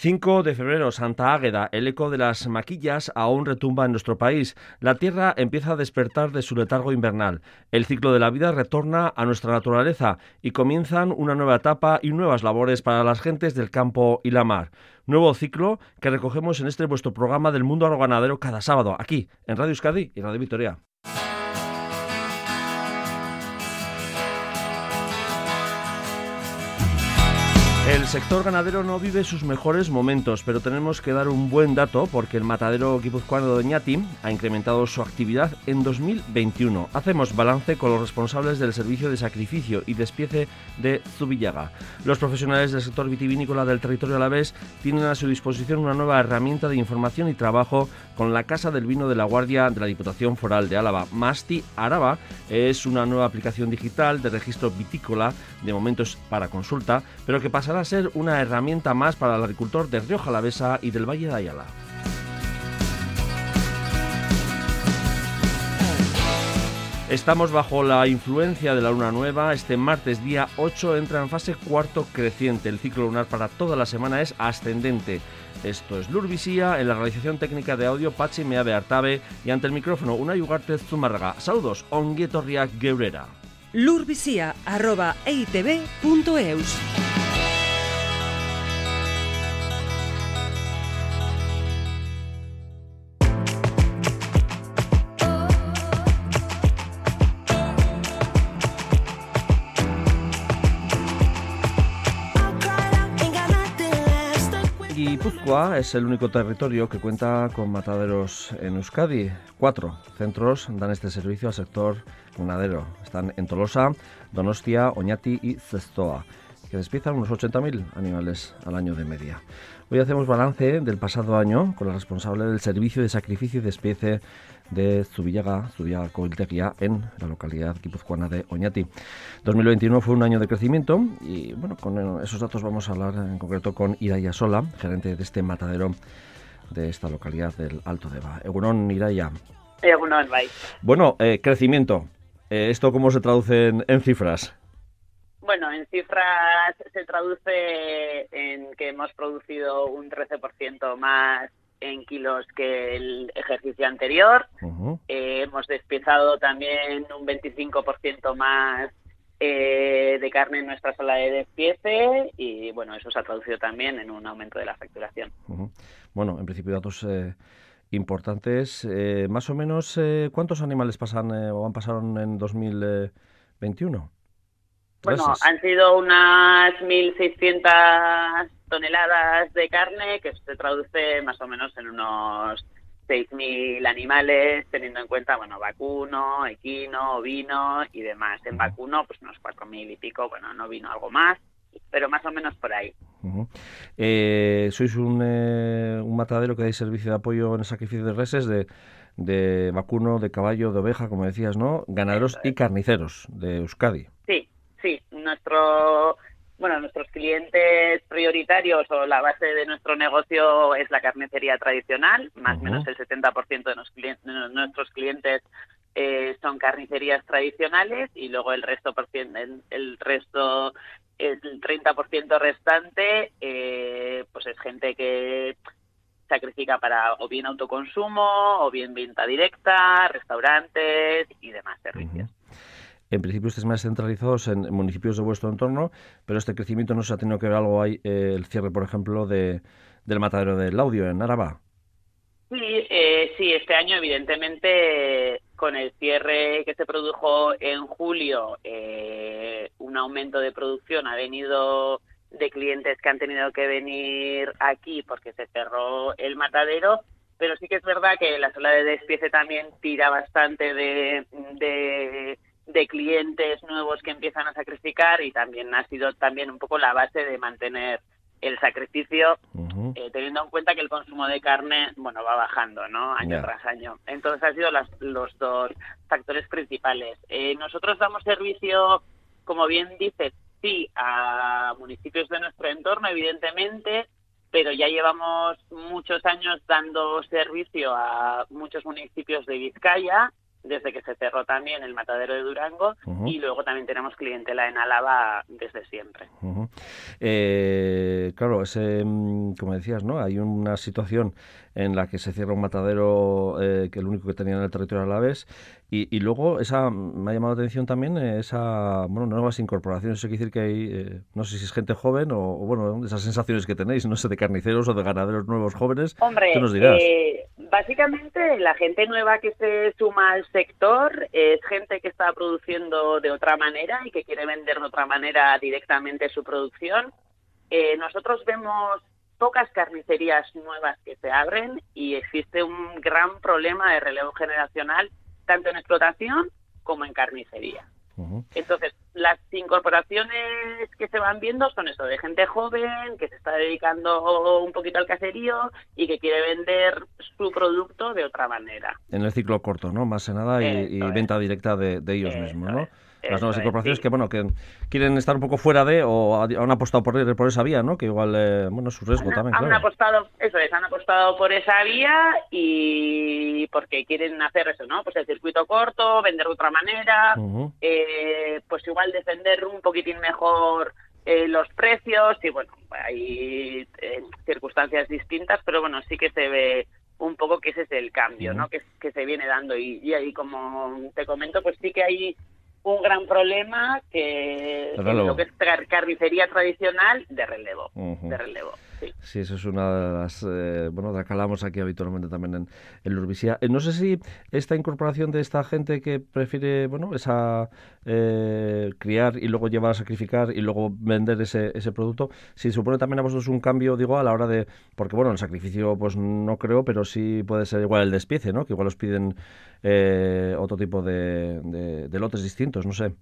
5 de febrero, Santa Águeda, el eco de las maquillas aún retumba en nuestro país. La tierra empieza a despertar de su letargo invernal. El ciclo de la vida retorna a nuestra naturaleza y comienzan una nueva etapa y nuevas labores para las gentes del campo y la mar. Nuevo ciclo que recogemos en este vuestro programa del mundo agroganadero cada sábado, aquí, en Radio Euskadi y Radio Victoria. Sector ganadero no vive sus mejores momentos, pero tenemos que dar un buen dato porque el matadero guipuzcoano de Doñati ha incrementado su actividad en 2021. Hacemos balance con los responsables del servicio de sacrificio y despiece de Zubillaga. Los profesionales del sector vitivinícola del territorio alavés tienen a su disposición una nueva herramienta de información y trabajo con la Casa del Vino de la Guardia de la Diputación Foral de Álava. Masti Araba es una nueva aplicación digital de registro vitícola, de momentos para consulta, pero que pasará a ser una herramienta más para el agricultor de Río Jalavesa y del Valle de Ayala. Estamos bajo la influencia de la luna nueva. Este martes día 8 entra en fase cuarto creciente. El ciclo lunar para toda la semana es ascendente. Esto es Lurvisía, en la realización técnica de audio Pachi Meave Artabe y ante el micrófono una Ugarte Zumarraga. Saludos, onguetorriak geurera. Lurvisía, Guipúzcoa es el único territorio que cuenta con mataderos en Euskadi. Cuatro centros dan este servicio al sector ganadero. Están en Tolosa, Donostia, Oñati y Cestoa, que despiezan unos 80.000 animales al año de media. Hoy hacemos balance del pasado año con el responsable del servicio de sacrificio y despiece de Zubillaga, Zubillaga Coiltegia, en la localidad guipuzcoana de Oñati. 2021 fue un año de crecimiento y bueno, con esos datos vamos a hablar en concreto con Iraya Sola, gerente de este matadero de esta localidad del Alto Deva. Egunon, Iraya. Egunon, bye. Bueno, eh, crecimiento. Eh, ¿Esto cómo se traduce en, en cifras? Bueno, en cifras se traduce en que hemos producido un 13% más en kilos que el ejercicio anterior. eh, hemos despiezado también un 25% más eh, de carne en nuestra sala de despiece y bueno, eso se ha traducido también en un aumento de la facturación. Bueno, en principio datos eh, importantes. Eh, más o menos, eh, ¿cuántos animales pasan o han pasado en 2021? Bueno, han sido unas 1.600 toneladas de carne, que se traduce más o menos en unos 6.000 animales, teniendo en cuenta, bueno, vacuno, equino, ovino y demás. En vacuno, pues unos 4.000 y pico, bueno, no vino algo más, pero más o menos por ahí. Uh -huh. eh, sois un, eh, un, matadero que dais servicio de apoyo en el sacrificio de reses, de, de vacuno, de caballo, de oveja, como decías, ¿no? Ganaderos y carniceros de Euskadi. Sí, sí. Nuestro bueno, nuestros clientes prioritarios o la base de nuestro negocio es la carnicería tradicional, más o uh -huh. menos el 70% de, de nuestros clientes eh, son carnicerías tradicionales y luego el resto el, el resto el 30% restante eh, pues es gente que sacrifica para o bien autoconsumo o bien venta directa, restaurantes y demás servicios. Uh -huh. En principio estáis más centralizados en municipios de vuestro entorno, pero este crecimiento no se ha tenido que ver algo ahí, eh, el cierre, por ejemplo, de, del matadero del Laudio en Araba. Sí, eh, sí, este año evidentemente con el cierre que se produjo en julio, eh, un aumento de producción ha venido de clientes que han tenido que venir aquí porque se cerró el matadero, pero sí que es verdad que la sala de despiece también tira bastante de, de de clientes nuevos que empiezan a sacrificar y también ha sido también un poco la base de mantener el sacrificio uh -huh. eh, teniendo en cuenta que el consumo de carne bueno va bajando no año yeah. tras año entonces han sido las, los dos factores principales eh, nosotros damos servicio como bien dices sí a municipios de nuestro entorno evidentemente pero ya llevamos muchos años dando servicio a muchos municipios de Vizcaya desde que se cerró también el matadero de Durango y luego también tenemos clientela en Álava desde siempre. Eh, claro, ese, mm, como decías, ¿no? Hay una situación en la que se cierra un matadero eh, que el único que tenía en el territorio alaves y, y luego esa me ha llamado la atención también eh, esa bueno nuevas incorporaciones eso quiere decir que hay no sé si es gente joven o, bueno esas sensaciones que tenéis no sé de carniceros o de ganaderos nuevos jóvenes Hombre, ¿qué nos dirás? Básicamente la gente nueva que se suma al sector es gente que está produciendo de otra manera y que quiere vender de otra manera directamente su producción. Eh, nosotros vemos pocas carnicerías nuevas que se abren y existe un gran problema de relevo generacional tanto en explotación como en carnicería. Entonces, las incorporaciones que se van viendo son eso, de gente joven que se está dedicando un poquito al caserío y que quiere vender su producto de otra manera. En el ciclo corto, ¿no? Más que nada y, venta directa de, ellos mismos, ¿no? Las nuevas incorporaciones que bueno que quieren estar un poco fuera de o han apostado por, por esa vía no que igual eh, bueno es su riesgo también han apostado eso es han apostado por esa vía y porque quieren hacer eso no pues el circuito corto vender de otra manera eh, pues igual defender un poquitín mejor eh, los precios y bueno hay circunstancias distintas pero bueno sí que se ve un poco que ese es el cambio, ¿no? Que, que se viene dando y, y ahí como te comento, pues sí que hay un gran problema que es lo que es carnicería tradicional de relevo, de relevo. Sí. eso es una de las, eh, bueno, la aquí habitualmente también en, en Lurbisía. Eh, no sé si esta incorporación de esta gente que prefiere, bueno, esa eh, criar y luego llevar a sacrificar y luego vender ese, ese producto, si supone también a vosotros un cambio, digo, a la hora de, porque bueno, el sacrificio pues no creo, pero sí puede ser igual el despiece, ¿no? Que igual os piden otro tipo de, de lotes distintos, no sé.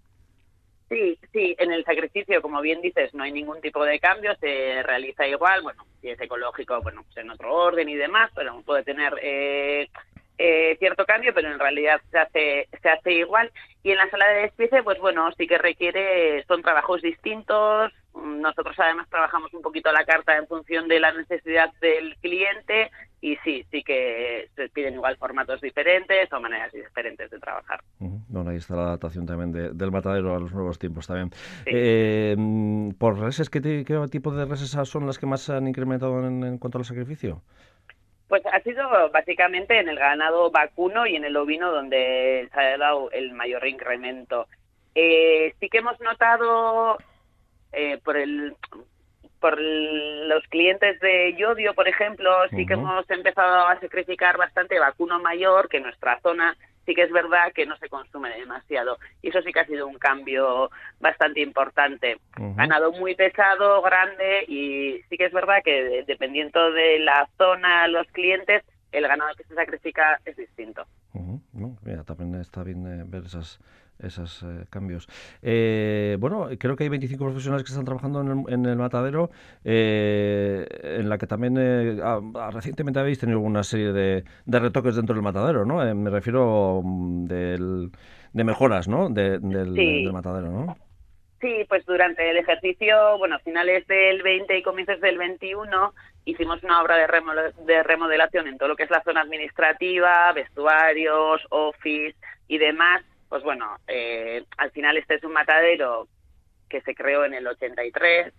Sí, sí, en el sacrificio, como bien dices, no hay ningún tipo de cambio, se realiza igual, bueno, si es ecológico, bueno, pues en otro orden y demás, pero puede tener eh, eh, cierto cambio, pero en realidad se hace, se hace igual. Y en la sala de despiece, pues bueno, sí que requiere, son trabajos distintos. Nosotros además trabajamos un poquito la carta en función de la necesidad del cliente y sí, sí que se piden igual formatos diferentes o maneras diferentes de trabajar. Bueno, ahí está la adaptación también del matadero a los nuevos tiempos también. Eh, ¿Por reses, ¿qué, tipo de reses son las que más han incrementado en, cuanto al sacrificio? Pues ha sido básicamente en el ganado vacuno y en el ovino donde se ha dado el mayor incremento. Eh, sí que hemos notado eh, por el por los clientes de Yodio, por ejemplo, sí que hemos empezado a sacrificar bastante vacuno mayor, que en nuestra zona sí que es verdad que no se consume demasiado. Y eso sí que ha sido un cambio bastante importante. Ganado muy pesado, grande, y sí que es verdad que dependiendo de la zona, los clientes, el ganado que se sacrifica es distinto. también está bien eh, ver esas esos eh, cambios. Eh, bueno, creo que hay 25 profesionales que están trabajando en el, matadero, eh, en la que también recientemente habéis tenido una serie de, retoques dentro del matadero, ¿no? me refiero mm, de mejoras, ¿no? del, matadero, ¿no? Sí, pues durante el ejercicio, bueno, finales del 20 y comienzos del 21, hicimos una obra de remodelación en todo lo que es la zona administrativa, vestuarios, office y demás, pues bueno, eh, al final este es un matadero que se creó en el 83,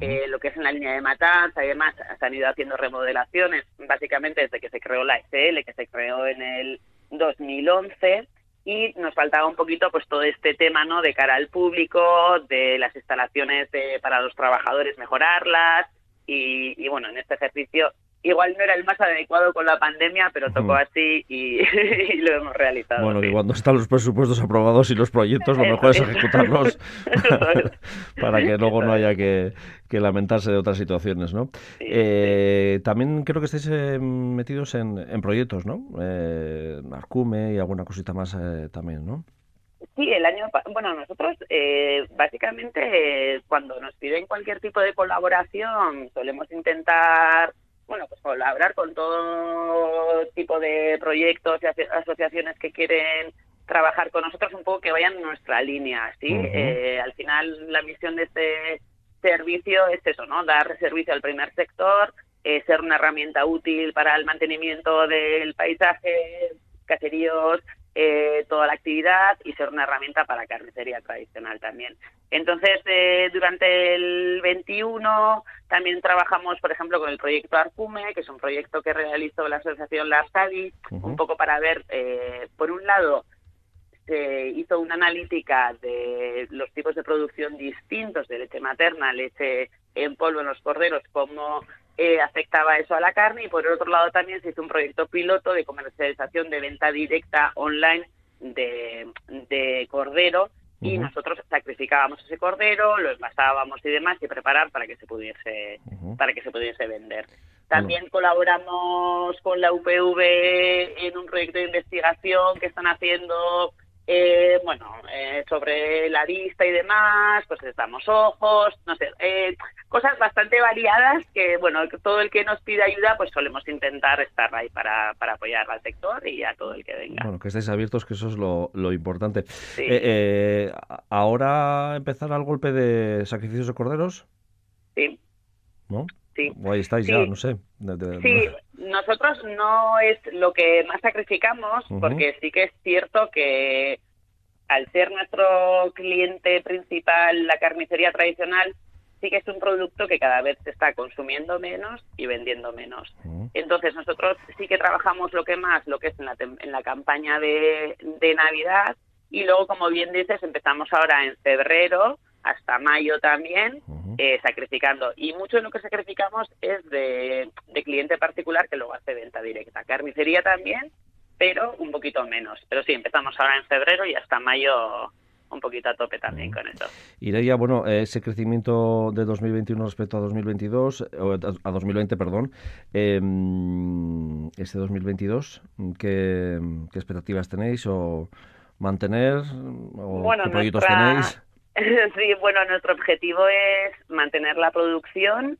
eh, lo que es en la línea de matanza y demás, se han ido haciendo remodelaciones básicamente desde que se creó la SL, que se creó en el 2011 y nos faltaba un poquito pues todo este tema no de cara al público de las instalaciones para los trabajadores mejorarlas y, y, bueno en este ejercicio igual no era el más adecuado con la pandemia, pero tocó así y, lo hemos realizado. Bueno, y cuando están los presupuestos aprobados y los proyectos, lo mejor es ejecutarlos para que luego no haya que, lamentarse de otras situaciones, ¿no? Eh, también creo que estáis eh, metidos en, proyectos, ¿no? Eh, Arcume y alguna cosita más eh, también, ¿no? Sí, el año, bueno, nosotros básicamente cuando nos piden cualquier tipo de colaboración solemos intentar bueno, pues colaborar con todo tipo de proyectos y asociaciones que quieren trabajar con nosotros un poco que vayan en nuestra línea, ¿sí? Eh, al final la misión de este servicio es eso, ¿no? Dar servicio al primer sector, eh, ser una herramienta útil para el mantenimiento del paisaje, caseríos eh, toda la actividad y ser una herramienta para carnicería tradicional también. Entonces, eh, durante el 21 también trabajamos, por ejemplo, con el proyecto Arcume, que es un proyecto que realizó la asociación Larsadi, un poco para ver, eh, por un lado, se hizo una analítica de los tipos de producción distintos de leche materna, leche en polvo en los corderos, cómo eh, afectaba eso a la carne. Y por el otro lado también se hizo un proyecto piloto de comercialización de venta directa online de, cordero. Y nosotros sacrificábamos ese cordero, lo envasábamos y demás y preparar para que se pudiese para que se pudiese vender. También colaboramos con la UPV en un proyecto de investigación que están haciendo eh, bueno, eh, sobre la vista y demás, pues estamos ojos, no sé, eh, cosas bastante variadas que, bueno, todo el que nos pide ayuda, pues solemos intentar estar ahí para, para apoyar al sector y a todo el que venga. Bueno, que estéis abiertos, que eso es lo, lo importante. ¿Ahora empezar al golpe de sacrificios de corderos? Sí. ¿No? Sí. O ahí estáis ya, no sé. sí, nosotros no es lo que más sacrificamos, porque sí que es cierto que al ser nuestro cliente principal la carnicería tradicional, sí que es un producto que cada vez se está consumiendo menos y vendiendo menos. Entonces nosotros sí que trabajamos lo que más, lo que es en la, en la campaña de, de Navidad y luego, como bien dices, empezamos ahora en febrero hasta mayo también, eh, sacrificando. Y mucho de lo que sacrificamos es de, cliente particular que luego hace venta directa. Carnicería también, pero un poquito menos. Pero sí, empezamos ahora en febrero y hasta mayo un poquito a tope también con eso. Ireia, bueno, ese crecimiento de 2021 respecto a 2022, o a 2020, perdón, eh, este 2022, ¿qué, ¿qué, expectativas tenéis o mantener o qué proyectos tenéis? Sí, bueno, nuestro objetivo es mantener la producción.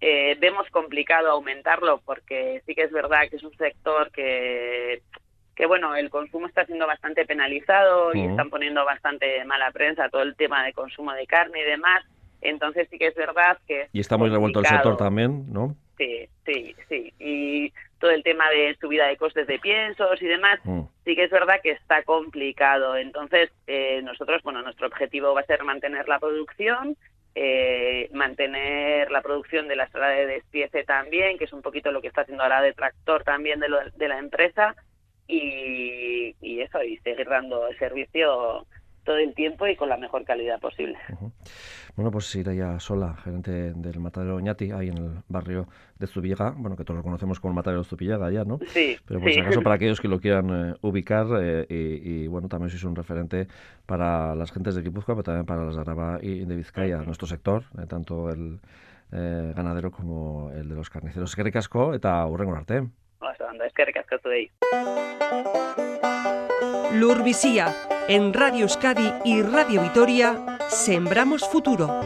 Eh, vemos complicado aumentarlo porque sí que es verdad que es un sector que, que bueno, el consumo está siendo bastante penalizado y están poniendo bastante mala prensa todo el tema de consumo de carne y demás. Entonces sí que es verdad que... y está muy revuelto el sector también, ¿no? Sí, sí, sí. Y todo el tema de subida de costes de piensos y demás, mm. Sí que es verdad que está complicado. Entonces, eh, nosotros, bueno, nuestro objetivo va a ser mantener la producción, eh, mantener la producción de la sala de despiece también, que es un poquito lo que está haciendo ahora de tractor también de, de la empresa, y, y eso, y seguir dando el servicio todo el tiempo y con la mejor calidad posible. Bueno, pues ya Sola, gerente del matadero Oñati, ahí en el barrio de Zubillaga, bueno, que todos lo conocemos como el matadero de Zubillaga ya, ¿no? Sí. Pero por si acaso, para aquellos que lo quieran eh, ubicar, eh, y, bueno, también sois un referente para las gentes de Guipúzcoa, pero también para las de Araba y de Vizcaya, nuestro sector, eh, tanto el ganadero como el de los carniceros. Es que ricasco eta hurrengo arte. Es que ricasco ahí. Lurvisía, en Radio Euskadi y Radio Vitoria, Sembramos Futuro.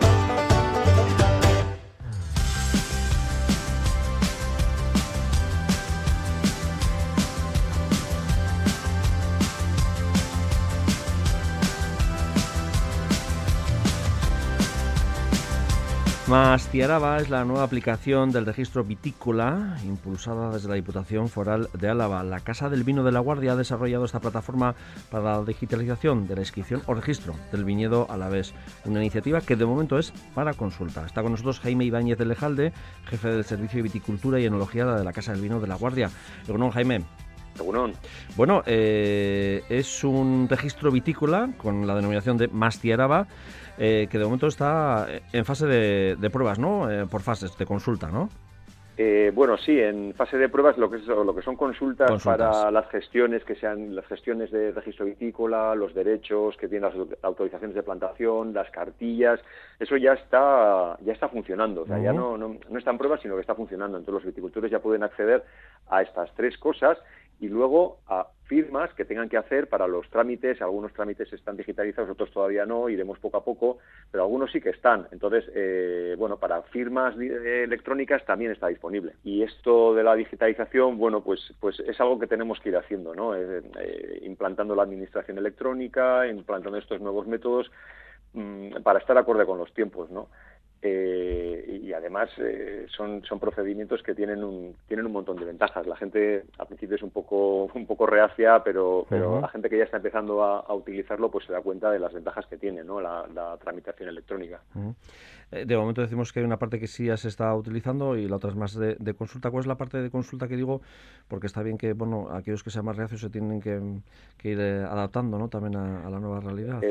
Mastiaraba es la nueva aplicación del registro vitícola impulsada desde la Diputación Foral de Álava. La Casa del Vino de la Guardia ha desarrollado esta plataforma para la digitalización de la inscripción o registro del viñedo a la vez. Una iniciativa que de momento es para consulta. Está con nosotros Jaime Ibáñez de Lejalde, jefe del Servicio de Viticultura y Enología de la Casa del Vino de la Guardia. Bueno, Jaime. Bueno, eh, es un registro vitícola con la denominación de Mastiaraba eh, que de momento está en fase de, pruebas, ¿no? Eh, por fases de consulta, ¿no? Eh, bueno, sí, en fase de pruebas lo que, lo que son consultas, para las gestiones que sean las gestiones de registro vitícola, los derechos que tienen las autorizaciones de plantación, las cartillas, eso ya está ya está funcionando, o sea, ya no, no, no está en pruebas, sino que está funcionando. Entonces los viticultores ya pueden acceder a estas tres cosas y luego a firmas que tengan que hacer para los trámites. Algunos trámites están digitalizados, otros todavía no, iremos poco a poco, pero algunos sí que están. Entonces, eh, bueno, para firmas electrónicas también está disponible. Y esto de la digitalización, bueno, pues, pues es algo que tenemos que ir haciendo, ¿no? Eh, eh, implantando la administración electrónica, implantando estos nuevos métodos mm, para estar acorde con los tiempos, ¿no? Eh, y además eh, son, son procedimientos que tienen un, tienen un montón de ventajas. La gente al principio es un poco, un poco reacia, pero, pero la gente que ya está empezando a, utilizarlo pues se da cuenta de las ventajas que tiene ¿no? la, tramitación electrónica. Eh, de momento decimos que hay una parte que sí ya se está utilizando y la otra es más de, consulta. ¿Cuál es la parte de consulta que digo? Porque está bien que bueno aquellos que sean más reacios se tienen que, ir adaptando ¿no? también a, la nueva realidad.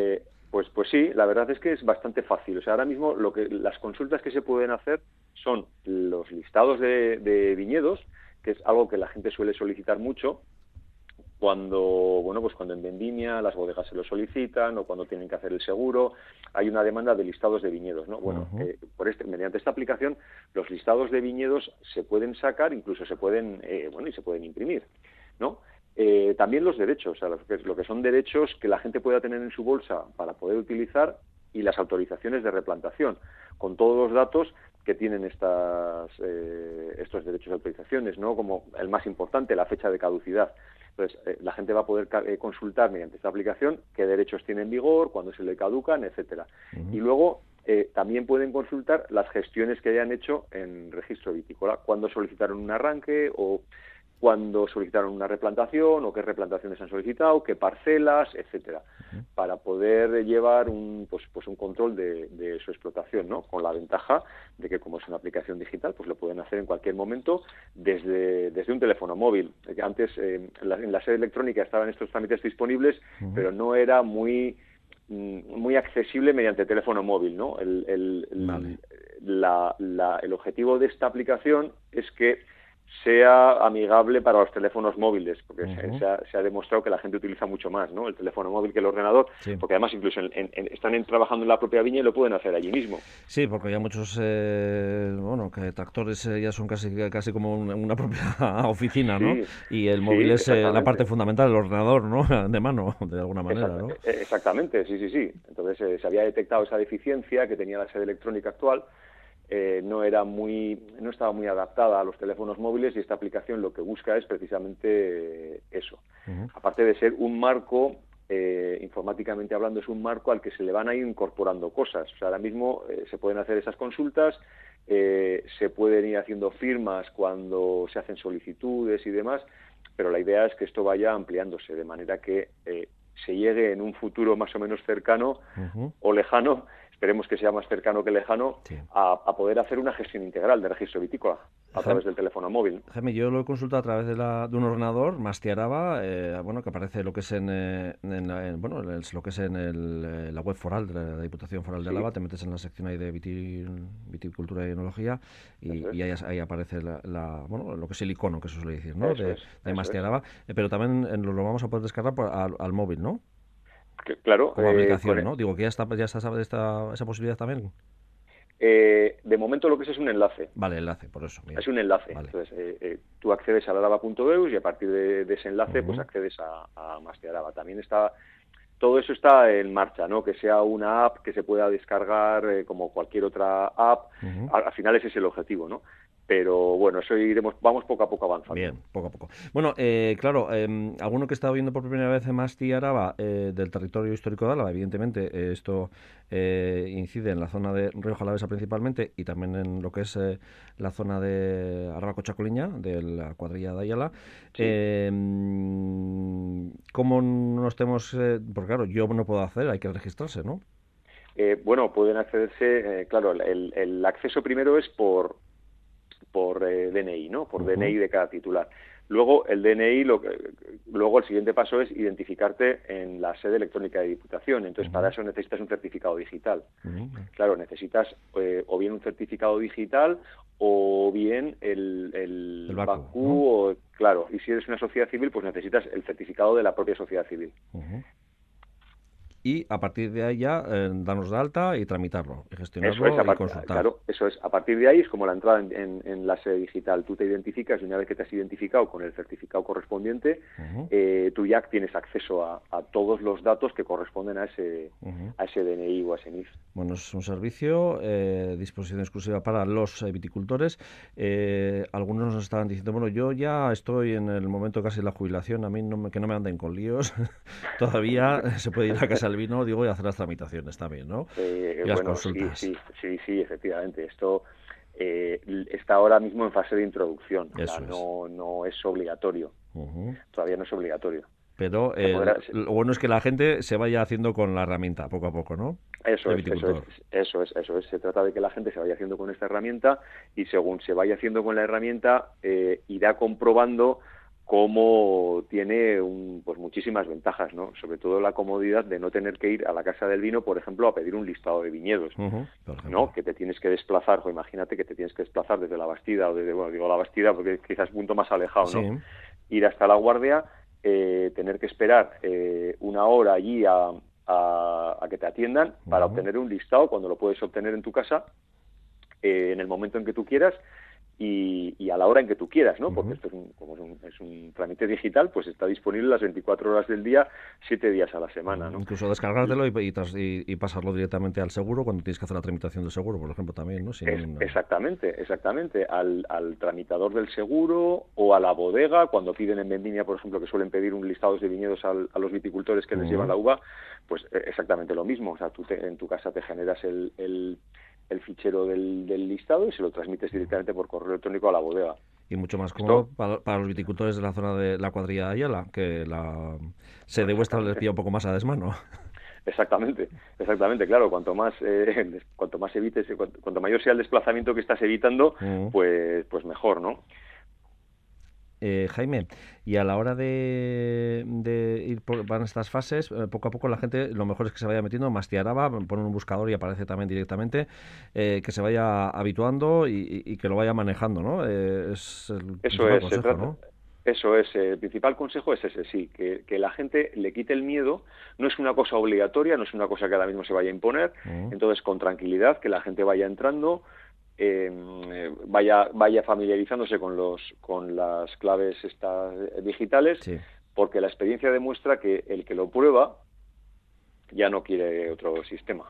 Pues, pues sí, la verdad es que es bastante fácil. O sea, ahora mismo lo que, las consultas que se pueden hacer son los listados de, viñedos, que es algo que la gente suele solicitar mucho, cuando bueno pues cuando en vendimia las bodegas se lo solicitan o cuando tienen que hacer el seguro. Hay una demanda de listados de viñedos no bueno eh, por este mediante esta aplicación los listados de viñedos se pueden sacar incluso se pueden eh, bueno y se pueden imprimir no eh, también los derechos, o sea, lo que, son derechos que la gente pueda tener en su bolsa para poder utilizar y las autorizaciones de replantación, con todos los datos que tienen estas, eh, estos derechos de autorizaciones, ¿no? como el más importante, la fecha de caducidad. Entonces, eh, la gente va a poder consultar mediante esta aplicación qué derechos tiene en vigor, cuándo se le caducan, etcétera. Y luego también pueden consultar las gestiones que hayan hecho en registro vitícola, cuándo solicitaron un arranque o cuándo solicitaron una replantación o qué replantaciones han solicitado, qué parcelas, etcétera, para poder llevar un, pues, pues un control de, su explotación, ¿no? Con la ventaja de que como es una aplicación digital, pues lo pueden hacer en cualquier momento desde, desde un teléfono móvil. Antes en, la, sede electrónica estaban estos trámites disponibles, pero no era muy mm, muy accesible mediante teléfono móvil, ¿no? El, el, el objetivo de esta aplicación es que sea amigable para los teléfonos móviles, porque se, ha, demostrado que la gente utiliza mucho más ¿no? el teléfono móvil que el ordenador, porque además incluso están trabajando en la propia viña y lo pueden hacer allí mismo. Sí, porque ya muchos eh, bueno, que tractores eh, ya son casi casi como una, propia oficina, ¿no? y el móvil es eh, la parte fundamental, el ordenador, ¿no? De mano, de alguna manera, ¿no? Exactamente, sí, sí, sí. Entonces se había detectado esa deficiencia que tenía la sede electrónica actual eh, no era muy, no estaba muy adaptada a los teléfonos móviles y esta aplicación lo que busca es precisamente eso. Aparte de ser un marco, eh, informáticamente hablando, es un marco al que se le van a ir incorporando cosas. O sea, ahora mismo eh, se pueden hacer esas consultas, se pueden ir haciendo firmas cuando se hacen solicitudes y demás, pero la idea es que esto vaya ampliándose de manera que se llegue en un futuro más o menos cercano o lejano esperemos que sea más cercano que lejano, a, poder hacer una gestión integral de registro vitícola a través del teléfono móvil. Jaime, yo lo he consultado a través de, de un ordenador, Mastiaraba, eh, bueno, que aparece lo que es en, eh, bueno, lo que es en eh, la web foral de la, Diputación Foral de Álava, te metes en la sección ahí de viticultura y enología y, ahí, aparece la, bueno, lo que es el icono que se suele decir, ¿no? de, Mastiaraba, pero también lo, vamos a poder descargar al móvil, ¿no? Claro. Como aplicación, eh, ¿no? Digo que ya está, ya está esta, esa posibilidad también. Eh, de momento lo que es es un enlace. Vale, enlace, por eso. Es un enlace. Entonces, eh, tú accedes a araba.eus y a partir de, ese enlace pues accedes a, a Araba. También está todo eso está en marcha, ¿no? Que sea una app que se pueda descargar como cualquier otra app. al, final ese es el objetivo, ¿no? Pero bueno, eso iremos, vamos poco a poco avanzando. Bien, poco a poco. Bueno, eh, claro, eh, alguno que está viendo por primera vez Masti Araba eh, del territorio histórico de Álava, evidentemente eh, esto incide en la zona de Río Jalavesa principalmente y también en lo que es la zona de Araba Cochacoliña, de la cuadrilla de Ayala. ¿Cómo nos tenemos...? porque claro, yo no puedo hacer, hay que registrarse, ¿no? bueno, pueden accederse, claro, el acceso primero es por por eh, DNI, ¿no? Por DNI de cada titular. Luego el DNI, lo que, luego el siguiente paso es identificarte en la sede electrónica de Diputación. Entonces para eso necesitas un certificado digital. Claro, necesitas eh, o bien un certificado digital o bien el, el, o, claro. Y si eres una sociedad civil, pues necesitas el certificado de la propia sociedad civil y a partir de ahí ya eh, darnos de alta y tramitarlo, y gestionarlo y consultar. Claro, eso es. A partir de ahí es como la entrada en, la sede digital. Tú te identificas y una vez que te has identificado con el certificado correspondiente, eh, tú ya tienes acceso a, todos los datos que corresponden a ese, a ese DNI o a ese NIF. Bueno, es un servicio, eh, disposición exclusiva para los viticultores. algunos nos estaban diciendo, bueno, yo ya estoy en el momento casi de la jubilación, a mí no que no me anden con líos, todavía se puede ir a casa del vino, digo, y hacer las tramitaciones también, ¿no? Eh, y las consultas. Sí, sí, sí, efectivamente. Esto eh, está ahora mismo en fase de introducción, no, no es obligatorio, todavía no es obligatorio. Pero eh, lo bueno es que la gente se vaya haciendo con la herramienta poco a poco, ¿no? Eso es, eso es, eso es, Se trata de que la gente se vaya haciendo con esta herramienta y según se vaya haciendo con la herramienta eh, irá comprobando cómo tiene pues muchísimas ventajas, ¿no? Sobre todo la comodidad de no tener que ir a la casa del vino, por ejemplo, a pedir un listado de viñedos, ¿no? Que te tienes que desplazar, o imagínate que te tienes que desplazar desde la Bastida o desde, bueno, digo la Bastida porque quizás es un punto más alejado, ¿no? Ir hasta la Guardia eh, tener que esperar eh, una hora allí a, a, que te atiendan para obtener un listado cuando lo puedes obtener en tu casa eh, en el momento en que tú quieras y, a la hora en que tú quieras, ¿no? Porque esto es un, como es un, trámite digital, pues está disponible las 24 horas del día, 7 días a la semana, ¿no? Incluso descargártelo y, y, pasarlo directamente al seguro cuando tienes que hacer la tramitación del seguro, por ejemplo, también, ¿no? Exactamente, exactamente. Al, tramitador del seguro o a la bodega, cuando piden en vendimia, por ejemplo, que suelen pedir un listado de viñedos a los viticultores que les llevan la uva, pues eh, exactamente lo mismo. O sea, tú en tu casa te generas el el fichero del, listado y se lo transmites directamente por correo electrónico a la bodega. Y mucho más cómodo para, los viticultores de la zona de la cuadrilla de Ayala, que la sede vuestra les pilla un poco más a desmano. Exactamente, exactamente, claro, cuanto más eh, cuanto más evites, cuanto, mayor sea el desplazamiento que estás evitando, pues pues mejor, ¿no? Eh, Jaime, y a la hora de, ir por van estas fases, eh, poco a poco la gente, lo mejor es que se vaya metiendo, mastiaraba, poner un buscador y aparece también directamente, eh, que se vaya habituando y, que lo vaya manejando, ¿no? es el Eso es, consejo, ¿no? Eso es, el principal consejo es ese, sí, que, la gente le quite el miedo, no es una cosa obligatoria, no es una cosa que ahora mismo se vaya a imponer, mm. entonces con tranquilidad, que la gente vaya entrando, eh, vaya vaya familiarizándose con los con las claves estas digitales porque la experiencia demuestra que el que lo prueba ya no quiere otro sistema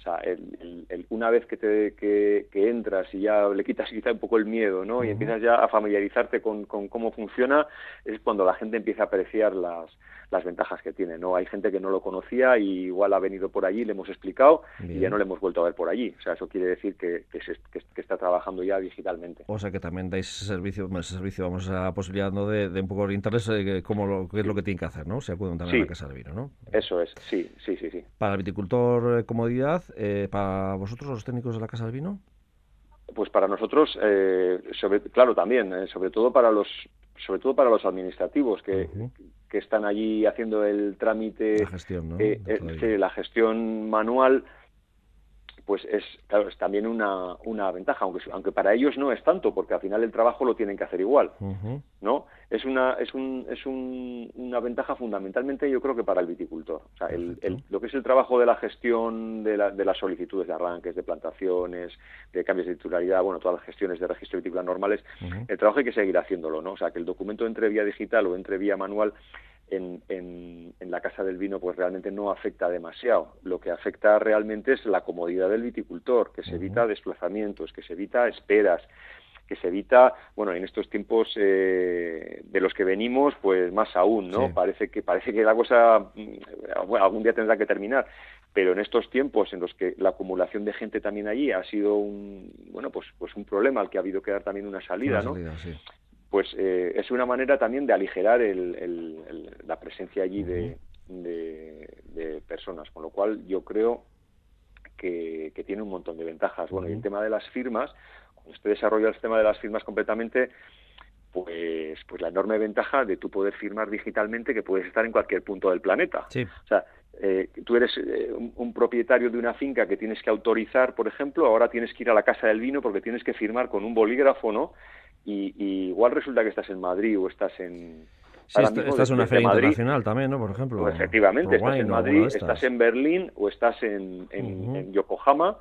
o sea el, una vez que te que, entras y ya le quitas quizá un poco el miedo no y empiezas ya a familiarizarte con, con cómo funciona es cuando la gente empieza a apreciar las las ventajas que tiene. ¿no? Hay gente que no lo conocía y igual ha venido por allí, le hemos explicado y ya no le hemos vuelto a ver por allí. O sea, eso quiere decir que, que, está trabajando ya digitalmente. O sea, que también dais servicio, ese servicio, vamos a posibilidad de, de, un poco orientarles eh, cómo lo, qué es lo que tienen que hacer, ¿no? Se acuden también a la Casa del Vino, ¿no? Eso es, sí, sí, sí. sí. Para el viticultor, eh, comodidad, eh, para vosotros, los técnicos de la Casa del Vino. Pues para nosotros, sobre, claro, también, sobre todo para los sobre todo para los administrativos que, que están allí haciendo el trámite, la gestión, ¿no? Eh, eh, la gestión manual, pues es, claro, es también una, una ventaja, aunque, aunque para ellos no es tanto, porque al final el trabajo lo tienen que hacer igual, ¿no? Es una, es un, es un, una ventaja fundamentalmente yo creo que para el viticultor. O sea, el, lo que es el trabajo de la gestión de, la, de las solicitudes de arranques, de plantaciones, de cambios de titularidad, bueno, todas las gestiones de registro vitícola normales, el trabajo hay que seguir haciéndolo, ¿no? O sea, que el documento entre vía digital o entre vía manual en, en, la casa del vino pues realmente no afecta demasiado. Lo que afecta realmente es la comodidad del viticultor, que se evita desplazamientos, que se evita esperas, que se evita, bueno, en estos tiempos eh, de los que venimos, pues más aún, ¿no? Parece que parece que la cosa mm, algún día tendrá que terminar, pero en estos tiempos en los que la acumulación de gente también allí ha sido un, bueno, pues pues un problema al que ha habido que dar también una salida, ¿no? Pues eh, es una manera también de aligerar la presencia allí de, personas, con lo cual yo creo que, tiene un montón de ventajas. Bueno, y el tema de las firmas, cuando usted desarrolla el tema de las firmas completamente, pues, pues la enorme ventaja de tú poder firmar digitalmente que puedes estar en cualquier punto del planeta. O sea, eh, tú eres eh, un, propietario de una finca que tienes que autorizar, por ejemplo, ahora tienes que ir a la casa del vino porque tienes que firmar con un bolígrafo, ¿no? Y, igual resulta que estás en Madrid o estás en... Sí, estás en una feria internacional también, ¿no? Por ejemplo. Pues efectivamente, estás en Madrid, estás en Berlín o estás en, en, Yokohama,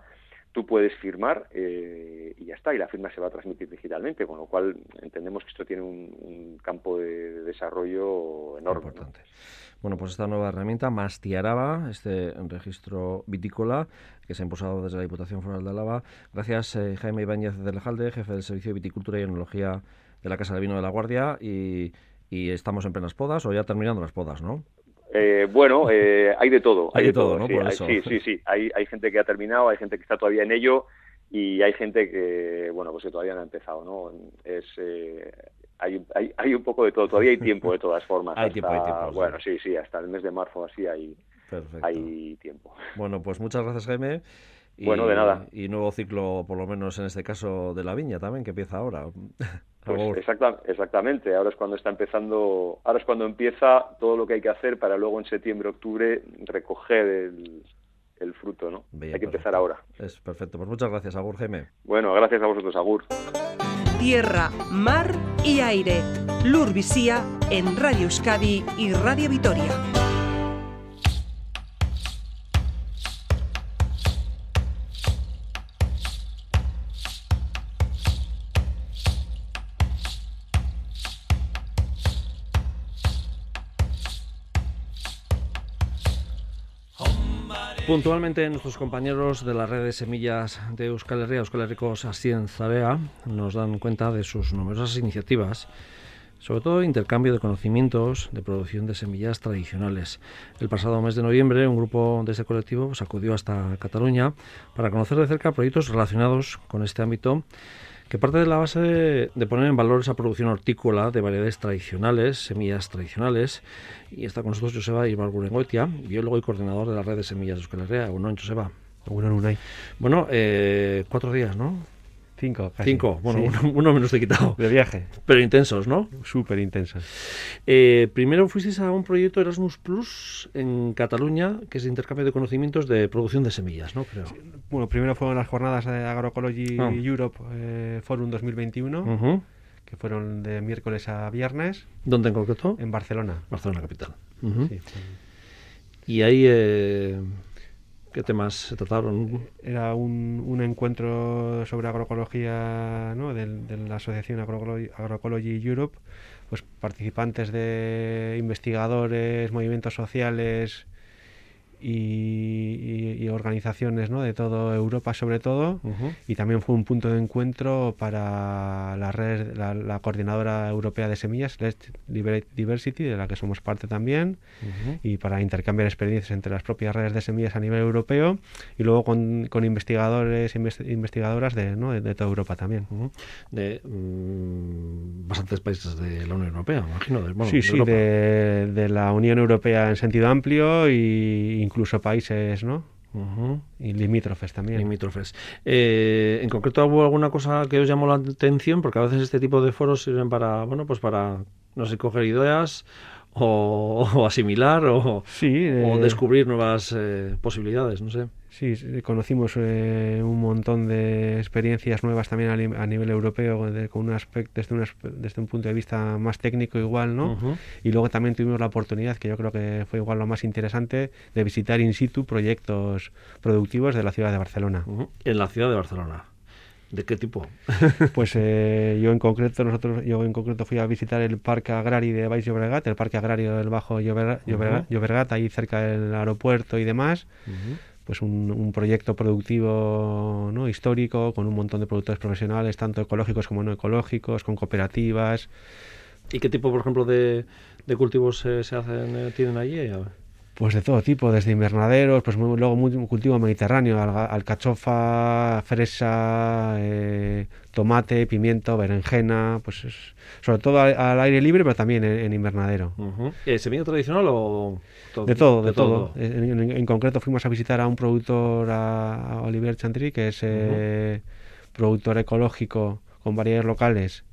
tú puedes firmar eh, y ya está, y la firma se va a transmitir digitalmente, con lo cual entendemos que esto tiene un, campo de, desarrollo enorme. Importante. Bueno, pues esta nueva herramienta, Mastiaraba, este registro vitícola que se ha impulsado desde la Diputación Foral de Álava. Gracias, eh, Jaime Ibáñez de Lejalde, jefe del Servicio de Viticultura y Enología de la Casa de Vino de la Guardia y, y estamos en plenas podas o ya terminando las podas, ¿no? Eh, bueno, eh, hay de todo. Hay, de todo, ¿no? Sí, sí, sí, Hay, hay gente que ha terminado, hay gente que está todavía en ello y hay gente que, bueno, pues que todavía no ha empezado, ¿no? Es, eh, hay, hay, hay, un poco de todo, todavía hay tiempo de todas formas. hay tiempo, hay tiempo. Bueno, sí, sí, hasta el mes de marzo así hay, hay tiempo. Bueno, pues muchas gracias, Jaime. Y, bueno, de nada. Y nuevo ciclo, por lo menos en este caso, de la viña también, que empieza ahora. Pues exactamente, ahora es cuando está empezando, ahora es cuando empieza todo lo que hay que hacer para luego en septiembre, octubre recoger el, el fruto, ¿no? hay que empezar ahora. Es perfecto, pues muchas gracias, Agur Geme. Bueno, gracias a vosotros, Agur. Tierra, mar y aire. Lurvisía en Radio Euskadi y Radio Vitoria. Puntualmente nuestros compañeros de la red de semillas de Euskal Herria, Euskal Herricos Zarea, nos dan cuenta de sus numerosas iniciativas, sobre todo intercambio de conocimientos de producción de semillas tradicionales. El pasado mes de noviembre un grupo de ese colectivo pues, acudió hasta Cataluña para conocer de cerca proyectos relacionados con este ámbito que parte de la base de, poner en valor esa producción hortícola de variedades tradicionales, semillas tradicionales. Y está con nosotros Joseba Ibargurengoitia, biólogo y coordinador de la red de semillas de Euskal Herria. Bueno, Joseba. Bueno, eh, cuatro días, ¿no? Cinco, Cinco, bueno, uno, menos te quitado. De viaje. Pero intensos, ¿no? Súper intensos. Eh, primero fuisteis a un proyecto Erasmus Plus en Cataluña, que es intercambio de conocimientos de producción de semillas, ¿no? Creo. Bueno, primero fueron las jornadas de Agroecology ah. Europe eh, Forum 2021, que fueron de miércoles a viernes. ¿Dónde en concreto? En Barcelona. Barcelona capital. sí, y ahí... Eh, ¿Qué temas se trataron? Era un, un encuentro sobre agroecología ¿no? de, la Asociación Agroecology, Europe, pues participantes de investigadores, movimientos sociales, y, organizaciones ¿no? de toda Europa sobre todo. Y también fue un punto de encuentro para la red la, coordinadora europea de semillas Let's Diversity de la que somos parte también y para intercambiar experiencias entre las propias redes de semillas a nivel europeo y luego con, con investigadores e investigadoras de, ¿no? de, toda Europa también. De mm, bastantes países de la Unión Europea imagino sí sí de, de, la Unión Europea en sentido amplio y incluso países, ¿no? Y limítrofes también. Limítrofes. Eh, en concreto, ¿hubo alguna cosa que os llamó la atención? Porque a veces este tipo de foros sirven para, bueno, pues para, no sé, coger ideas o, asimilar o, sí, o eh, descubrir nuevas eh, posibilidades, no sé. Sí, conocimos eh, un montón de experiencias nuevas también a, nivel europeo con un aspecto, desde, un, desde un punto de vista más técnico igual, ¿no? Y luego también tuvimos la oportunidad, que yo creo que fue igual lo más interesante, de visitar in situ proyectos productivos de la ciudad de Barcelona. En la ciudad de Barcelona. ¿De qué tipo? pues eh, yo en concreto nosotros yo en concreto fui a visitar el parque agrario de Baix Llobregat, el parque agrario del Bajo Llobregat, ahí cerca del aeropuerto y demás pues un, proyecto productivo ¿no? histórico con un montón de productores profesionales, tanto ecológicos como no ecológicos, con cooperativas. ¿Y qué tipo, por ejemplo, de, cultivos se, hacen, eh, tienen allí? Pues de todo tipo, desde invernaderos, pues luego muy, cultivo mediterráneo, alcachofa, fresa, eh, tomate, pimiento, berenjena, pues sobre todo al, aire libre, pero también en, invernadero. Uh tradicional o...? de todo, de, todo. En, concreto fuimos a visitar a un productor, a, Olivier Chantry, que es eh, productor ecológico con variedades locales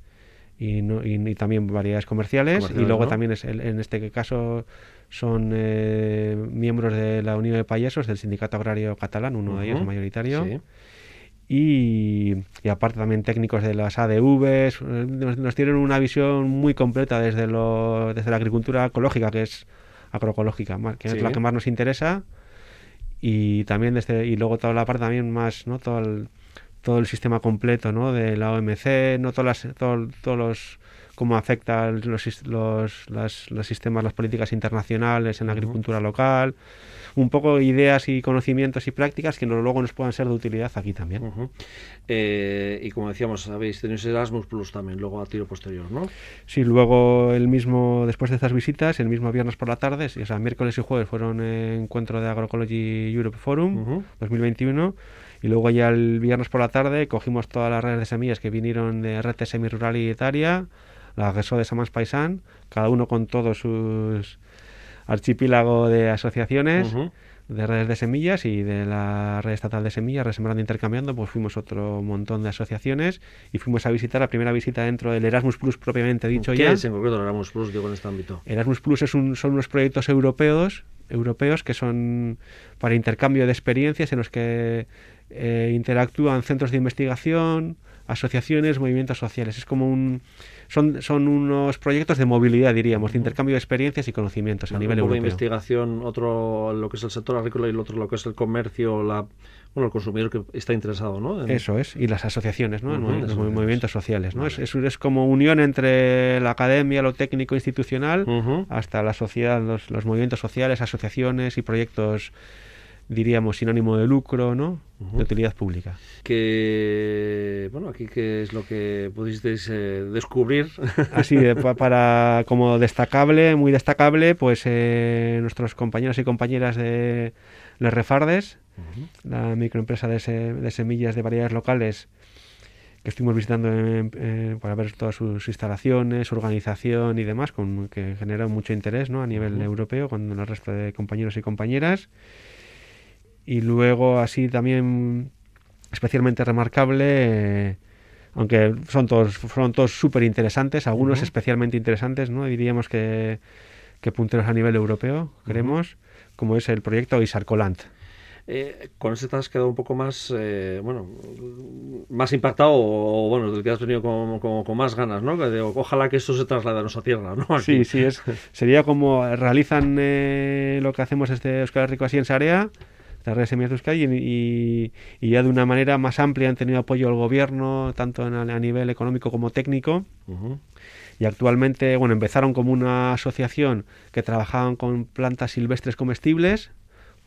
y, también variedades comerciales. y luego también es, en este caso son eh, miembros de la Unión de Payasos del Sindicato Agrario Catalán, uno de ellos mayoritario. Y, aparte también técnicos de las ADVs, nos, tienen una visión muy completa desde, lo, desde la agricultura ecológica, que es agroecológica, que es la que más nos interesa, y también desde, y luego toda la parte también más, ¿no? Todo el, todo el sistema completo, ¿no? De la OMC, no todas las, todos los cómo afectan los, los, los sistemas, las políticas internacionales en la agricultura local, un poco ideas y conocimientos y prácticas que luego nos puedan ser de utilidad aquí también. Eh, y como decíamos, habéis tenido Erasmus Plus también, luego a tiro posterior, ¿no? Sí, luego el mismo, después de estas visitas, el mismo viernes por la tarde, o sea, miércoles y jueves fueron encuentro de Agroecology Europe Forum 2021 y luego ya el viernes por la tarde cogimos todas las redes de semillas que vinieron de Red Semi Rural y Etaria, la GESO de Samans Paisan, cada uno con todos sus archipiélago de asociaciones. de redes de semillas y de la red estatal de semillas, Resembrando Intercambiando, pues fuimos otro montón de asociaciones y fuimos a visitar la primera visita dentro del Erasmus Plus propiamente dicho ¿Qué ya. es en concreto el Erasmus Plus digo, en este ámbito? Erasmus Plus es un, son unos proyectos europeos europeos que son para intercambio de experiencias en los que eh, interactúan centros de investigación, asociaciones, movimientos sociales. Es como un son, son unos proyectos de movilidad, diríamos, de intercambio de experiencias y conocimientos a nivel europeo. investigación, otro lo que es el sector agrícola y el otro lo que es el comercio, la bueno, el consumidor que está interesado, ¿no? Eso es, y las asociaciones, ¿no? los movimientos sociales, ¿no? Es, es, como unión entre la academia, lo técnico institucional, hasta la sociedad, los, los movimientos sociales, asociaciones y proyectos diríamos, sin ánimo de lucro, ¿no? De utilidad pública. Que, bueno, aquí qué es lo que pudisteis eh, descubrir. Así, para, como destacable, muy destacable, pues eh, nuestros compañeros y compañeras de Les Refardes, la microempresa de, de, semillas de variedades locales, que estuvimos visitando para ver todas sus instalaciones, su organización y demás, con, que generó mucho interés ¿no? a nivel europeo con el resto de compañeros y compañeras y luego así también especialmente remarcable, eh, aunque son todos son todos súper interesantes, algunos especialmente interesantes, ¿no? diríamos que, que punteros a nivel europeo, creemos, como es el proyecto Isarcolant. Eh, con ese te has quedado un poco más, eh, bueno, más impactado o, bueno, te has venido con, con, más ganas, ¿no? ojalá que esto se traslade a nuestra tierra, ¿no? Sí, sí, es, sería como realizan lo que hacemos este Euskal Rico así en Sarea, la red de y, y, ya de una manera más amplia han tenido apoyo al gobierno, tanto a nivel económico como técnico. Y actualmente, bueno, empezaron como una asociación que trabajaban con plantas silvestres comestibles,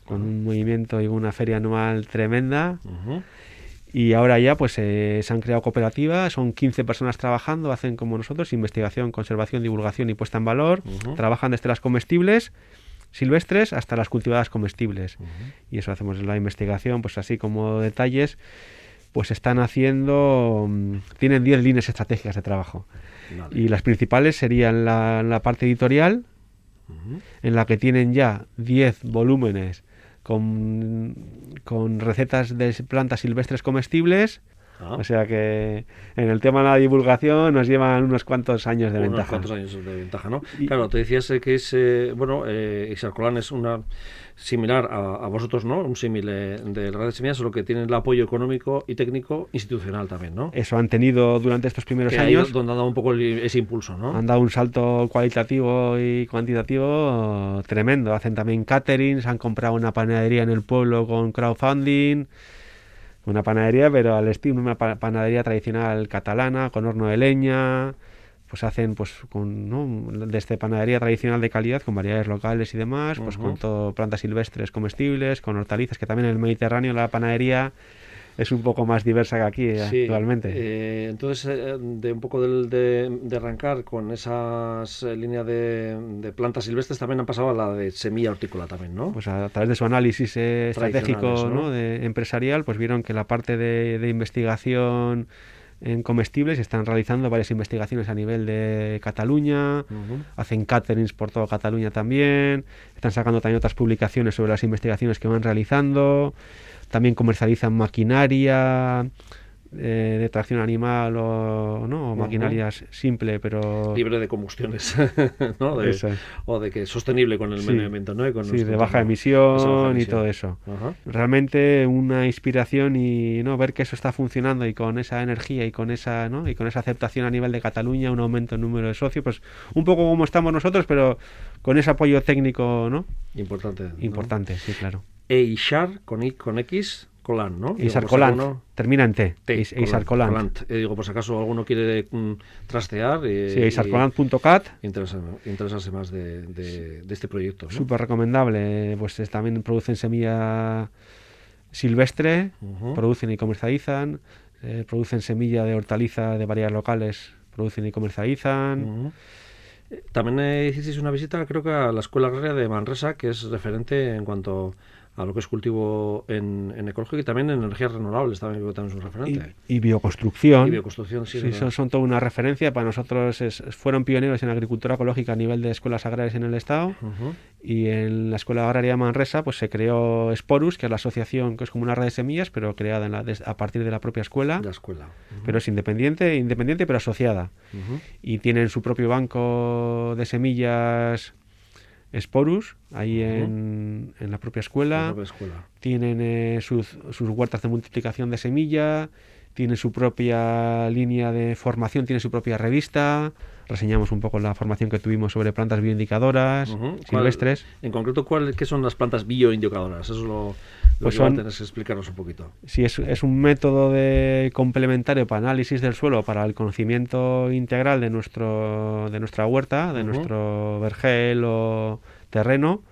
con un movimiento y una feria anual tremenda. Y ahora ya pues eh, se han creado cooperativas, son 15 personas trabajando, hacen como nosotros, investigación, conservación, divulgación y puesta en valor, trabajan desde las comestibles silvestres hasta las cultivadas comestibles. Y eso hacemos en la investigación, pues así como detalles, pues están haciendo, mm, tienen 10 líneas estratégicas de trabajo. Y las principales serían la, la parte editorial, en la que tienen ya 10 volúmenes con, con recetas de plantas silvestres comestibles, Ah. O sea que en el tema de la divulgación nos llevan unos cuantos años de unos ventaja. cuantos años de ventaja, ¿no? claro, te decías eh, que es, eh, bueno, eh, Isarcolán es una similar a, vosotros, ¿no? Un símil de, de de Semillas, solo que tienen el apoyo económico y técnico institucional también, ¿no? Eso han tenido durante estos primeros años. donde han dado un poco ese impulso, ¿no? Han dado un salto cualitativo y cuantitativo tremendo. Hacen también caterings, han comprado una panadería en el pueblo con crowdfunding una panadería, pero al estilo una panadería tradicional catalana, con horno de leña, pues hacen pues con ¿no? desde panadería tradicional de calidad con variedades locales y demás, pues con todo plantas silvestres comestibles, con hortalizas, que también en el Mediterráneo la panadería es un poco más diversa que aquí eh, actualmente. Eh, entonces, eh, de un poco de, de, arrancar con esas líneas de, plantas silvestres, también han pasado a la de semilla hortícola también, ¿no? Pues a, través de su análisis estratégico ¿no? de, empresarial, pues vieron que la parte de, investigación en comestibles están realizando varias investigaciones a nivel de Cataluña, hacen caterings por toda Cataluña también, están sacando también otras publicaciones sobre las investigaciones que van realizando. También comercializan maquinaria eh, de tracción animal o, ¿no? maquinaria simple, pero... Libre de combustiones, ¿no? O de que sostenible con el medio ambiente, ¿no? sí, de baja emisión, y todo eso. Realmente una inspiración y no ver que eso está funcionando y con esa energía y con esa, ¿no? y con esa aceptación a nivel de Cataluña, un aumento en número de socios, pues un poco como estamos nosotros, pero con ese apoyo técnico, ¿no? Importante. Importante, sí, claro. Eishar con, con X, Colant, ¿no? Isar Colant, termina en T. T Isar Colant. Eh, digo, por si acaso alguno quiere mm, trastear. Eh, sí, isarcolant.cat. Interesarse más de, de, este proyecto. Súper recomendable. Pues también producen semilla silvestre, producen y comercializan, eh, producen semilla de hortaliza de varias locales, producen y comercializan. También hicisteis una visita, creo que a la Escuela Agraria de Manresa, que es referente en cuanto a lo que es cultivo en, ecológico y también en energías renovables, también, también es un referente. Y, bioconstrucción. Y bioconstrucción, sí. son, son, toda una referencia. Para nosotros fueron pioneros en agricultura ecológica a nivel de escuelas agrarias en el Estado. Y en la Escuela Agraria Manresa pues se creó Sporus, que es la asociación que es como una red de semillas, pero creada en la, a partir de la propia escuela. La escuela. Pero es independiente, independiente pero asociada. Y tienen su propio banco de semillas Sporus, ahí en, en, la propia escuela. Tienen eh, sus, sus, huertas de multiplicación de semilla, tiene su propia línea de formación, tiene su propia revista. Reseñamos un poco la formación que tuvimos sobre plantas bioindicadoras silvestres. En concreto, ¿cuál, ¿qué son las plantas bioindicadoras? Eso es lo, pues que explicarnos un poquito. Sí, es, es, un método de complementario para análisis del suelo, para el conocimiento integral de, nuestro, de nuestra huerta, de nuestro vergel o terreno,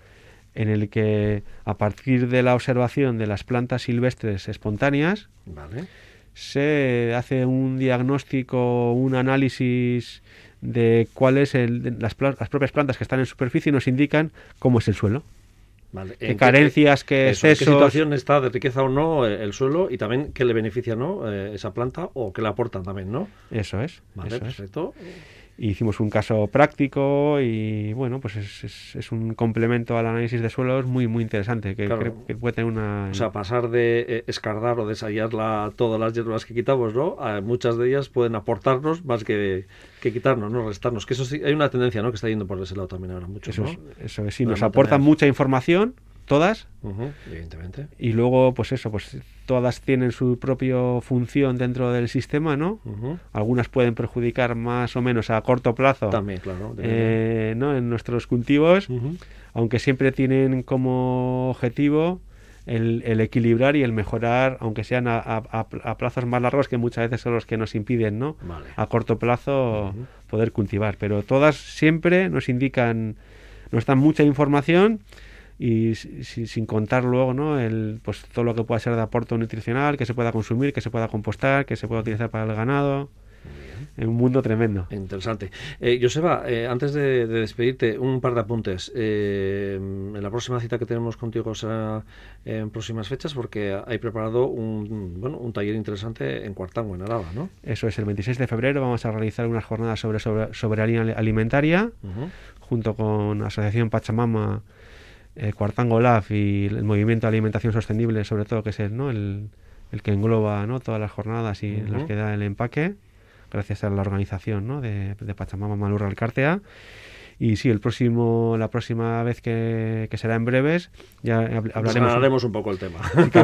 en el que a partir de la observación de las plantas silvestres espontáneas, se hace un diagnóstico, un análisis de cuáles las, las, propias plantas que están en superficie nos indican cómo es el suelo. Qué carencias, qué, excesos. qué situación está de riqueza o no eh, el suelo y también qué le beneficia no eh, esa planta o qué le aportan también, ¿no? Eso es. Vale, perfecto hicimos un caso práctico y bueno, pues es, es, un complemento al análisis de suelos muy muy interesante que, que, puede tener una... O sea, pasar de eh, escardar o desayar la, todas las hierbas que quitamos, ¿no? muchas de ellas pueden aportarnos más que, que quitarnos, ¿no? Restarnos. Que eso sí, hay una tendencia, ¿no? Que está yendo por ese lado también ahora mucho, Eso, eso es, sí, nos aportan mucha información todas. evidentemente. Y luego, pues eso, pues todas tienen su propia función dentro del sistema, ¿no? Algunas pueden perjudicar más o menos a corto plazo. También, claro. Eh, ¿no? En nuestros cultivos, aunque siempre tienen como objetivo el, equilibrar y el mejorar, aunque sean a, plazos más largos, que muchas veces son los que nos impiden, ¿no? A corto plazo poder cultivar. Pero todas siempre nos indican, nos dan mucha información y sin contar luego ¿no? el, pues, todo lo que pueda ser de aporte nutricional, que se pueda consumir, que se pueda compostar, que se pueda utilizar para el ganado. En un mundo tremendo. Interesante. Eh, Joseba, eh, antes de, despedirte, un par de apuntes. Eh, en la próxima cita que tenemos contigo será en próximas fechas porque hay preparado un, bueno, un taller interesante en Cuartango, en Araba, ¿no? Eso es, el 26 de febrero vamos a realizar unas jornadas sobre, sobre soberanía alimentaria junto con Asociación Pachamama eh, Cuartango Lab y el movimiento de alimentación sostenible, sobre todo, que es el, ¿no? el, el que engloba ¿no? todas las jornadas y las que da el empaque, gracias a la organización ¿no? de, de Pachamama Malurra Alcártea. Y sí, el próximo, la próxima vez que, que será en breves, ya hablaremos un poco el tema.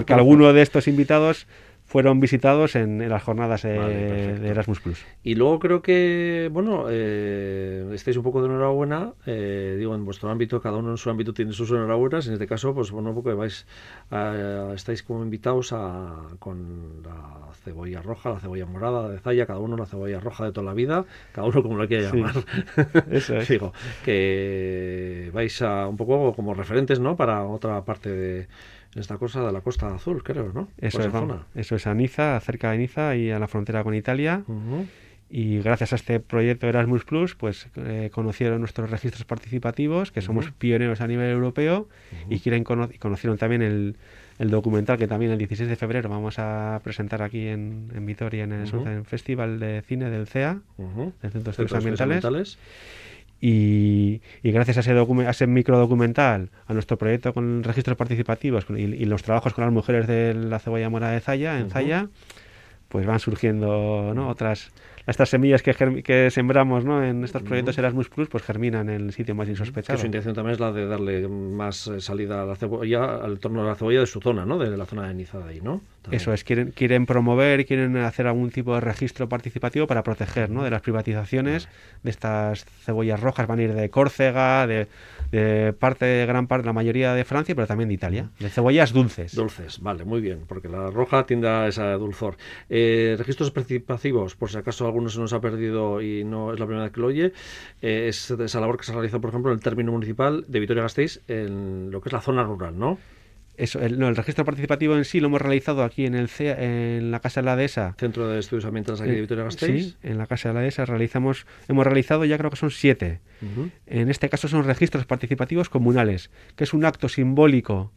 que alguno de estos invitados fueron visitados en, las jornadas de Erasmus Plus. Y luego creo que, bueno, eh, estáis un poco de enhorabuena, eh, digo, en vuestro ámbito, cada uno en su ámbito tiene sus enhorabuenas, en este caso, pues bueno, porque vais, estáis como invitados a, con la cebolla roja, la cebolla morada de Zaya, cada uno la cebolla roja de toda la vida, cada uno como lo quiera llamar. eso es. digo, que vais a un poco como referentes, ¿no?, para otra parte de esta cosa de la Costa Azul, creo, ¿no? Eso es, eso es a Niza, cerca de Niza y a la frontera con Italia. Y gracias a este proyecto Erasmus Plus, pues eh, conocieron nuestros registros participativos, que somos pioneros a nivel europeo, y quieren conocieron también el, el, documental que también el 16 de febrero vamos a presentar aquí en, en Vitoria, en el Festival de Cine del CEA, del Centro de Estudios Ambientales. Y, gracias a ese, a ese microdocumental, a nuestro proyecto con registros participativos y, los trabajos con las mujeres de la cebolla mora de Zaya, en Zaya, pues van surgiendo ¿no? otras estas semillas que, que sembramos ¿no? en estos proyectos Erasmus Plus, pues germinan en el sitio más insospechado. Que su intención también es la de darle más eh, salida a la cebolla, al torno de la cebolla de su zona, ¿no? De la zona de Nizada ahí, ¿no? Eso es, quieren, quieren promover, quieren hacer algún tipo de registro participativo para proteger ¿no? de las privatizaciones de estas cebollas rojas. Van a ir de Córcega, de, de parte, de gran parte, la mayoría de Francia, pero también de Italia. De cebollas dulces. Dulces, vale, muy bien, porque la roja tiende a esa dulzor. Eh, registros participativos, por si acaso alguno se nos ha perdido y no es la primera vez que lo oye, eh, es esa labor que se realizado, por ejemplo, en el término municipal de Vitoria-Gasteiz, en lo que es la zona rural, ¿no? Eso, el, no, el registro participativo en sí lo hemos realizado aquí en el en la Casa de la Dehesa. Centro de Estudios Ambientales aquí de eh, Vitoria-Gasteiz. Sí, en la Casa de la Dehesa realizamos, hemos realizado ya creo que son siete. En este caso son registros participativos comunales, que es un acto simbólico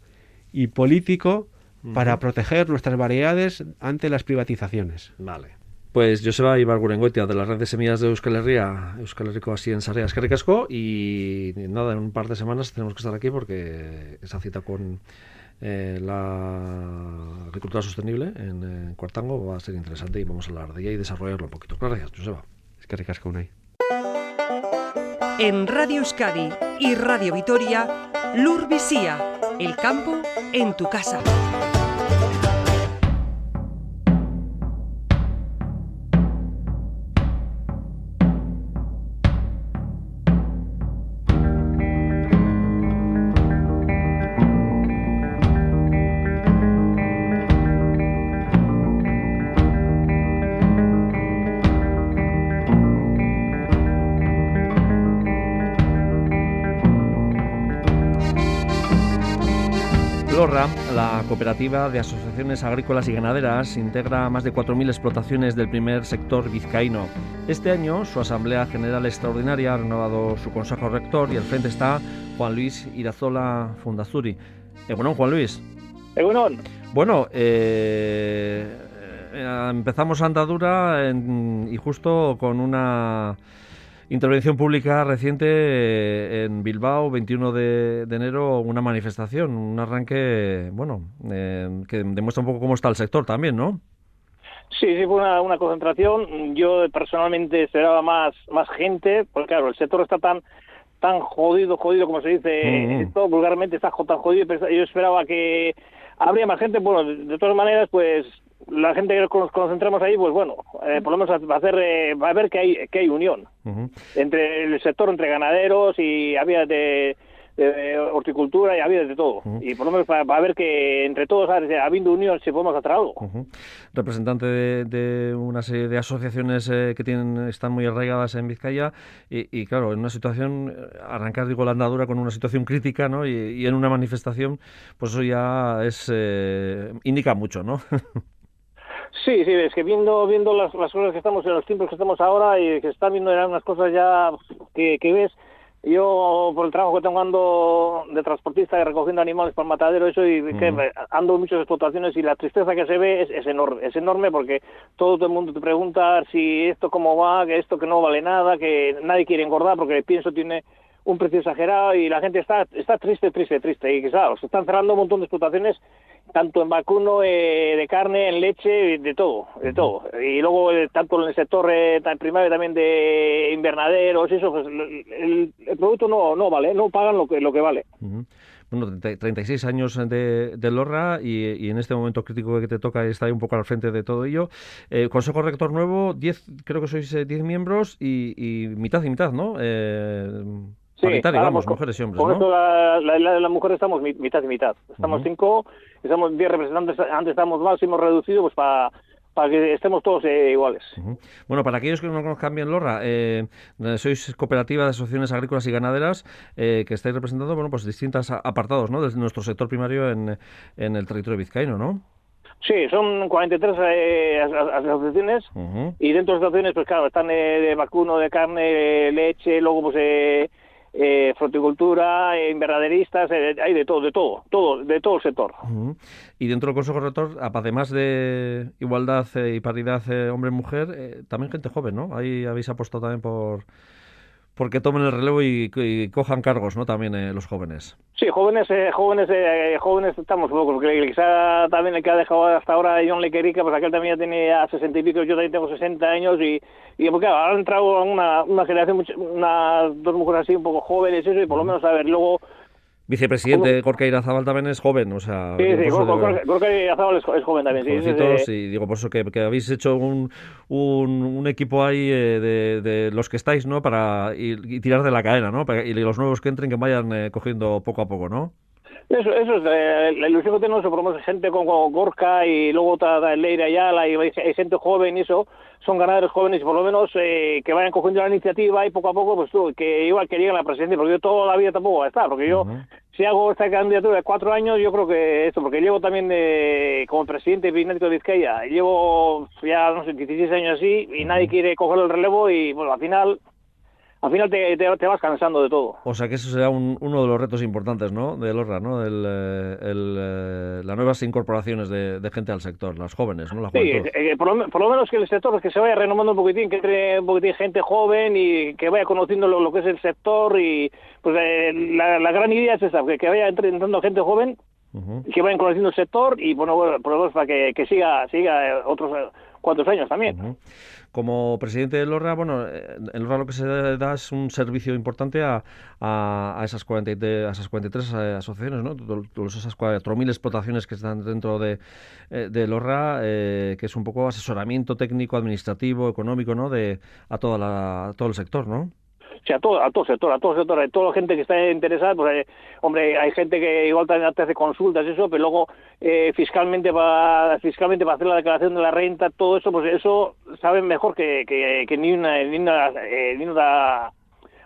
y político para proteger nuestras variedades ante las privatizaciones. Vale. Pues Joseba Ibargurengoitia, de la red de semillas de Euskal Herria, Euskal Herriko así en recasco y nada, en un par de semanas tenemos que estar aquí porque esa cita con eh, la agricultura sostenible en, Cuartango va a ser interesante y vamos a hablar de ella y desarrollarlo un poquito. Gracias, Joseba. Es que recasco una En Radio Euskadi y Radio Vitoria, Lur Visía, el campo en tu casa. Cooperativa de asociaciones agrícolas y ganaderas, integra más de 4.000 explotaciones del primer sector vizcaíno. Este año, su Asamblea General Extraordinaria ha renovado su Consejo Rector y al frente está Juan Luis Irazola Fundazuri. Eh, bueno, Juan Luis. Bueno, eh, eh, empezamos andadura y justo con una Intervención pública reciente eh, en Bilbao, 21 de, enero, una manifestación, un arranque, bueno, eh, que demuestra un poco cómo está el sector también, ¿no? Sí, sí, fue una, concentración. Yo personalmente esperaba más, más gente, porque claro, el sector está tan tan jodido, jodido, como se dice, esto vulgarmente está tan jodido, yo esperaba que habría más gente, bueno, de todas maneras, pues la gente que nos concentramos ahí, pues bueno, eh, por lo menos va a, hacer, eh, va a ver que hay, que hay unión entre el sector, entre ganaderos y había de, horticultura y había de todo. Y por lo menos va, a ver que entre todos, habiendo unión, si podemos hacer algo. Representante de, una serie de asociaciones eh, que tienen están muy arraigadas en Vizcaya y, claro, en una situación, arrancar, digo, la andadura con una situación crítica, ¿no? Y, en una manifestación, pues eso ya es indica mucho, ¿no? Sí, sí, es que viendo viendo las, las cosas que estamos en los tiempos que estamos ahora y que están viendo eran unas cosas ya que, que ves yo por el trabajo que tengo ando de transportista y recogiendo animales para el matadero eso y que ando en muchas explotaciones y la tristeza que se ve es, es, enorme es enorme porque todo, el mundo te pregunta si esto cómo va que esto que no vale nada que nadie quiere engordar porque el pienso tiene un precio exagerado y la gente está está triste triste triste y claro se están cerrando un montón de explotaciones tanto en vacuno, eh, de carne, en leche, de todo, de todo. Y luego eh, tanto en el sector eh, primario también de invernaderos, eso, pues el, producto no, no vale, no pagan lo que, lo que vale. Bueno, 36 años de, de Lorra y, en este momento crítico que te toca estar un poco al frente de todo ello. Consejo Rector nuevo, 10, creo que sois 10 miembros y, y, mitad y mitad, ¿no? Sí, vamos, mujeres y hombres, Por eso la, la, la, mujer estamos mitad y mitad. Estamos cinco, estamos diez representantes, antes estábamos más y hemos reducido pues para para que estemos todos eh, iguales. Bueno, para aquellos que no conozcan bien Lorra, eh, sois cooperativa de asociaciones agrícolas y ganaderas eh, que estáis representando, bueno, pues distintos apartados, ¿no? De nuestro sector primario en, en el territorio vizcaíno, ¿no? Sí, son 43 eh, asociaciones y dentro de las asociaciones, pues claro, están de vacuno, de carne, leche, luego pues eh, eh, fruticultura, eh, invernaderistas, eh, hay de todo, de todo, todo, de todo el sector. Y dentro del Consejo Rector, además de igualdad y paridad hombre-mujer, también gente joven, ¿no? Ahí habéis apostado también por porque tomen el relevo y, cojan cargos, ¿no? También eh, los jóvenes. Sí, jóvenes, eh, jóvenes, eh, jóvenes estamos porque quizá también el que ha dejado hasta ahora John Lequerica, pues aquel también ya tenía 60 y pico, yo también tengo 60 años y, y porque ahora han entrado una, una generación, unas dos mujeres así un poco jóvenes, eso, y por lo menos, a ver, luego Vicepresidente Gorka Irazábal también es joven, o sea... Sí, sí, Gorka Irazábal es, joven también, sí. y digo, por eso que, habéis hecho un, un, equipo ahí eh, de, de, los que estáis, ¿no? Para y, tirar de la cadena, ¿no? y los nuevos que entren que vayan eh, cogiendo poco a poco, ¿no? Eso, eso es eh, la ilusión que tenemos, por gente como Gorka y luego está Leira Ayala y hay gente joven y eso, son ganadores jóvenes y por lo menos eh, que vayan cogiendo la iniciativa y poco a poco, pues tú, que igual que lleguen a la presidencia, porque yo toda la vida tampoco voy a estar, porque yo, si hago esta candidatura de cuatro años, yo creo que esto, porque llevo también de, como presidente binético de Vizcaya, llevo ya, no sé, 16 años así y nadie quiere coger el relevo y, bueno, al final al final te, te, vas cansando de todo. O sea que eso será uno de los retos importantes, ¿no? De LORRA, ¿no? El, eh, el, eh, las nuevas incorporaciones de, gente al sector, las jóvenes, ¿no? sí, eh, por, lo, menos que el sector que se vaya renovando un poquitín, que entre un poquitín gente joven y que vaya conociendo lo, que es el sector y pues la, gran idea es esa, que, vaya entrando gente joven y que vayan conociendo el sector y bueno, bueno por lo menos para que, que siga siga otros cuantos años también. Como presidente de LORRA, bueno, en LORRA lo que se da es un servicio importante a, a, esas, 43, a esas 43 eh, asociaciones, ¿no? Todas esas 4.000 explotaciones que están dentro de, eh, de LORRA, eh, que es un poco asesoramiento técnico, administrativo, económico, ¿no? De, a, toda la, a todo el sector, ¿no? Sí, a todo, a todo sector, a todo sector, a toda la gente que está interesada, pues hombre, hay gente que igual también hace consultas y eso, pero luego eh, fiscalmente para fiscalmente para hacer la declaración de la renta, todo eso, pues eso saben mejor que, que, ni una ni una, eh, ni una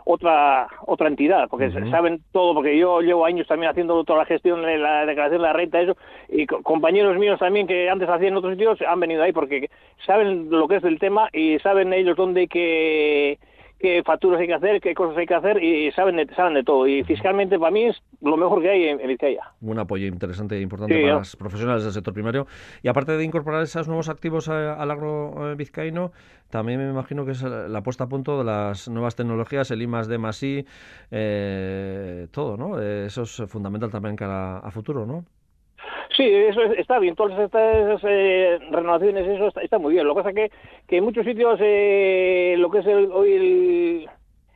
otra otra entidad, porque saben todo, porque yo llevo años también haciendo toda la gestión de la declaración de la renta, eso, y compañeros míos también que antes hacían en otros sitios han venido ahí porque saben lo que es el tema y saben ellos dónde hay que qué facturas hay que hacer, qué cosas hay que hacer y saben de, saben de todo. Y fiscalmente para mí es lo mejor que hay en, Vizcaya. Un apoyo interesante e importante para los profesionales del sector primario. Y aparte de incorporar esos nuevos activos al agro eh, vizcaíno, también me imagino que es la puesta a punto de las nuevas tecnologías, el I más D más I, eh, todo, ¿no? Eso es fundamental también cara a futuro, ¿no? Sí, eso está bien, todas estas eh, renovaciones, eso está, muy bien. Lo que pasa es que, que en muchos sitios eh, lo que es el, hoy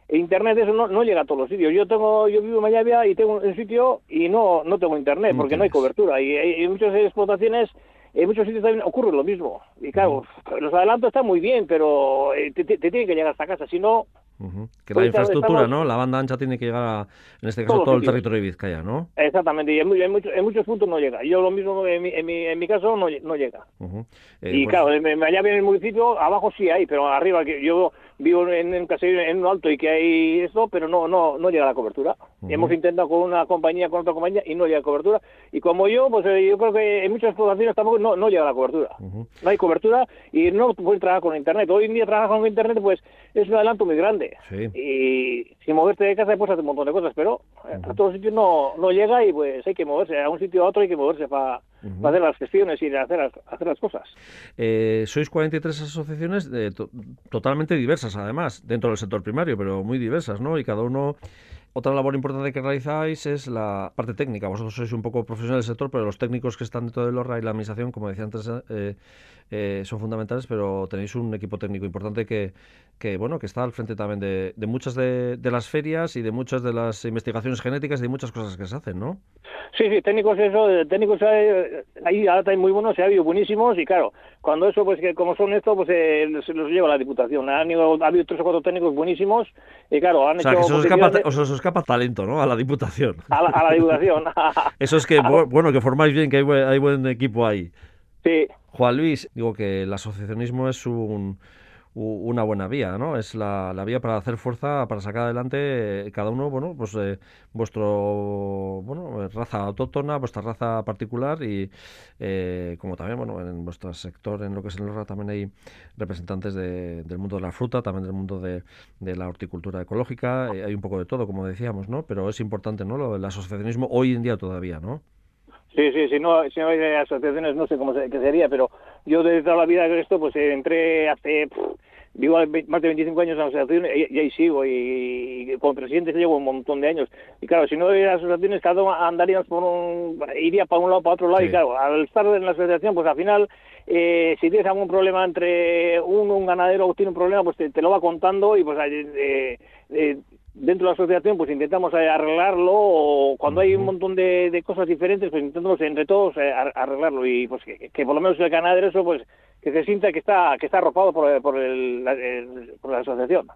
el, internet eso no, no, llega a todos los sitios. Yo tengo, yo vivo en Mayavia y tengo un sitio y no, no tengo internet porque no hay cobertura. Y hay, muchas explotaciones en muchos sitios también ocurre lo mismo. Y claro, los adelantos están muy bien, pero eh, te, te, tiene que llegar hasta casa, si no, que la infraestructura, ¿no? La banda ancha tiene que llegar a, en este caso, todo, el territorio de Vizcaya, ¿no? Exactamente, y en, muchos, en muchos puntos no llega. Yo lo mismo, en mi, en mi, en mi caso, no, no llega. Eh, y claro, allá en el municipio, abajo sí hay, pero arriba, que yo vivo en un caserío en un alto y que hay esto, pero no no no llega la cobertura. Hemos intentado con una compañía, con otra compañía y no llega la cobertura. Y como yo, pues eh, yo creo que en muchas poblaciones tampoco no, no llega la cobertura. No hay cobertura y no puedes trabajar con Internet. Hoy en día trabajar con Internet pues es un adelanto muy grande. Y sin moverte de casa pues hacer un montón de cosas, pero a todos sitios no, no llega y pues hay que moverse. A un sitio a otro hay que moverse para hacer las gestiones y hacer, hacer las cosas. Eh, sois 43 asociaciones de totalmente diversas, además, dentro del sector primario, pero muy diversas, ¿no? Y cada uno otra labor importante que realizáis es la parte técnica. Vosotros sois un poco profesionales del sector, pero los técnicos que están dentro del ORRA y la administración, como decía antes, eh, eh, son fundamentales, pero tenéis un equipo técnico importante que, que bueno, que está al frente también de, muchas de, las ferias y de muchas de las investigaciones genéticas y de muchas cosas que se hacen, ¿no? Sí, sí, técnicos eso, técnicos ahí ahora hay muy buenos, se ha habido buenísimos y claro, cuando eso, pues que como son esto, pues eh, se los lleva la Diputación. Ha habido, ha habido tres o cuatro técnicos buenísimos y claro, han o sea, hecho... Que os escapa, talento, ¿no? A la Diputación. A la, Diputación. eso es que, bueno, que formáis bien, que hay hay buen equipo ahí. Sí. Juan Luis, digo que el asociacionismo es un una buena vía, ¿no? Es la, vía para hacer fuerza, para sacar adelante eh, cada uno, bueno, pues eh, vuestro, bueno, raza autóctona, vuestra raza particular y eh, como también, bueno, en vuestro sector, en lo que es el RA, también hay representantes del mundo de la fruta, también del mundo de, de la horticultura ecológica, hay un poco de todo, como decíamos, ¿no? Pero es importante, ¿no? Lo, el asociacionismo hoy en día todavía, ¿no? Sí, sí, si no, si no hay asociaciones no sé cómo qué sería, pero yo desde toda la vida de esto, pues entré hace vivo más de 25 años en la asociación y, ahí sigo y, como presidente llevo un montón de años. Y claro si no hubiera asociaciones cada uno andaría por un iría para un lado para otro lado y claro al estar en la asociación pues al final eh, si tienes algún problema entre uno un ganadero o tiene un problema pues te, lo va contando y pues eh, eh, dentro de la asociación pues intentamos arreglarlo o cuando hay un montón de, cosas diferentes pues intentamos entre todos arreglarlo. Y pues que, que por lo menos el ganadero eso pues que se sienta que está que está arropado por, por, el, la asociación.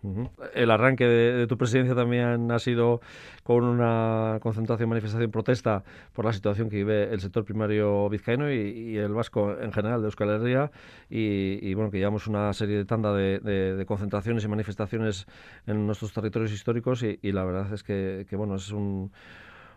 El arranque de, tu presidencia también ha sido con una concentración, manifestación, protesta por la situación que vive el sector primario vizcaíno y, el vasco en general de Euskal Herria y, bueno que llevamos una serie de tanda de, concentraciones y manifestaciones en nuestros territorios históricos y, la verdad es que bueno es un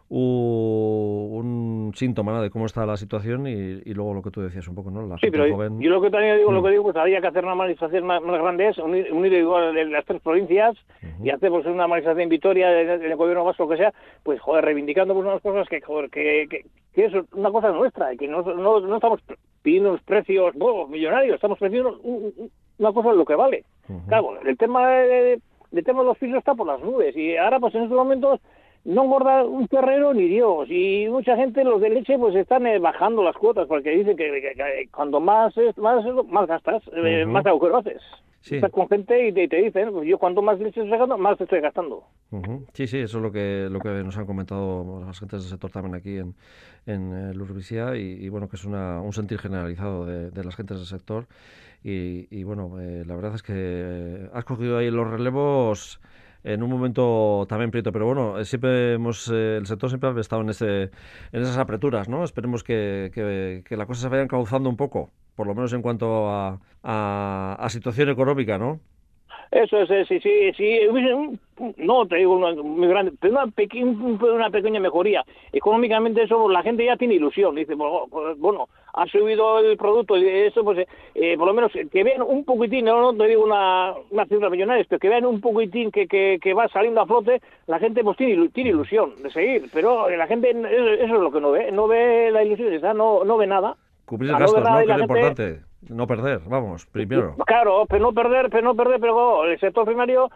un síntoma de cómo está la situación y, luego lo que tú decías un poco, ¿no? La sí, pero yo lo que también digo, lo que mm. digo, pues había que hacer una manifestación más, grande, es unir, igual las tres provincias y hacer pues, una manifestación en Vitoria, del gobierno vasco, que sea, pues joder, reivindicando pues, unas cosas que, joder, que, que, es una cosa nuestra, y que no, no, no estamos pidiendo unos precios millonarios, estamos pidiendo una cosa de lo que vale. Claro, el tema de, el tema de los pisos está por las nubes y ahora pues en estos momentos no engorda un terrero ni Dios. Y mucha gente, los de leche, pues están eh, bajando las cuotas porque dicen que, cuando más, más, más gastas, eh, más agujero haces. Estás con gente y te, dicen, pues yo cuanto más leche estoy gastando, más estoy gastando. Sí, sí, eso es lo que, lo que nos han comentado las gentes del sector también aquí en, en eh, y, bueno, que es una, un sentir generalizado de, de las gentes del sector. Y, y bueno, la verdad es que has cogido ahí los relevos en un momento también prieto, pero bueno, eh, siempre hemos, eh, el sector siempre ha estado en, ese, en esas apreturas, ¿no? Esperemos que, que, que las cosas se vayan cauzando un poco, por lo menos en cuanto a, a, a situación económica, ¿no? Eso es, sí, sí, sí, no te digo una, muy grande, pero una, una pequeña mejoría. Económicamente eso, la gente ya tiene ilusión, dice, bueno, ha subido el producto y eso, pues eh, por lo menos que vean un poquitín, no, te digo una, una cifra millonaria, pero que vean un poquitín que, que, que, va saliendo a flote, la gente pues tiene, tiene ilusión de seguir, pero la gente eso es lo que no ve, no ve la ilusión, no, no ve nada. Cubrir gastos, ¿no? Que es lo importante. No perder, vamos, primero. Claro, pero no perder, pero no perder, pero el sector primario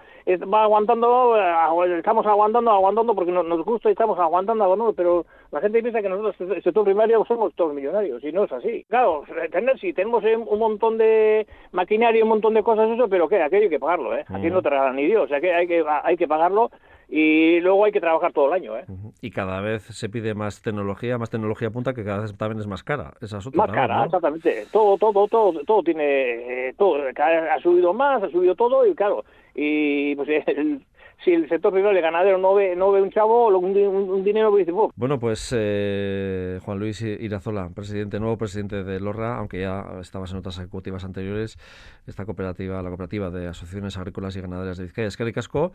va aguantando, eh, estamos aguantando, aguantando porque nos gusta y estamos aguantando, aguantando, pero la gente piensa que nosotros, el sector primario, somos todos millonarios y no es así. Claro, tener, sí, tenemos un montón de maquinaria, un montón de cosas, eso, pero ¿qué? Aquello hay que pagarlo, ¿eh? Aquí no te regalan ni Dios, o sea que hay que, hay que pagarlo y luego hay que trabajar todo el año. ¿eh? Y cada vez se pide más tecnología, más tecnología punta que cada vez también es más cara. Esa es más cara, exactamente. Todo, todo, todo, todo tiene, eh, todo, ha subido más, ha subido todo y claro, y pues si el sector privado, el ganadero, no ve, no ve un chavo, un, un, dinero que dice, Bueno, pues eh, Juan Luis Irazola, presidente, nuevo presidente de LORRA, aunque ya estabas en otras ejecutivas anteriores, esta cooperativa, la cooperativa de asociaciones agrícolas y ganaderas de Vizcaya, es que casco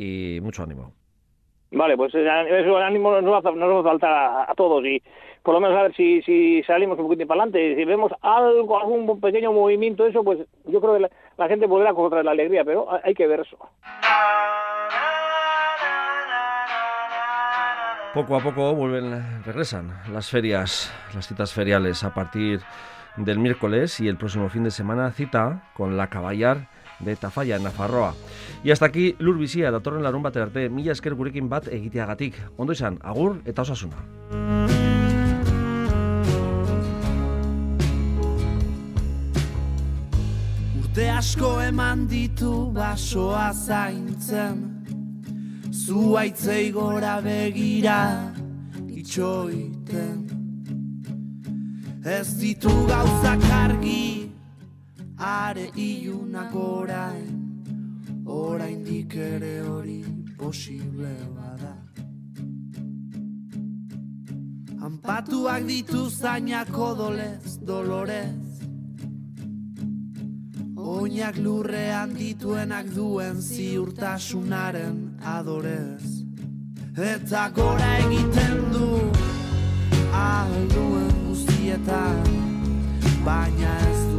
y mucho ánimo. Vale, pues eh, eso ánimo nos va, nos va a faltar a, todos y por lo menos a ver si, si salimos un poquito para adelante, si vemos algo, algún pequeño movimiento, eso, pues yo creo que la, gente podrá encontrar la alegría, pero hay que ver eso. Poco a poco vuelven, regresan las ferias, las citas feriales a partir del miércoles y el próximo fin de semana cita con la Caballar de Tafalla, Nafarroa. Y hasta aquí lur bizia datorren larun batera arte, mila esker gurekin bat egiteagatik. Ondo izan, agur eta osasuna. Urte asko eman ditu basoa zaintzen Zuaitzei gora begira itxoiten Ez ditu gauzak argi are ilunak orain oraindik ere hori posible bada. Anpatuak ditu zainak odolez, dolorez. Oinak lurrean dituenak duen ziurtasunaren adorez. Eta gora egiten du alduen guztietan Baina ez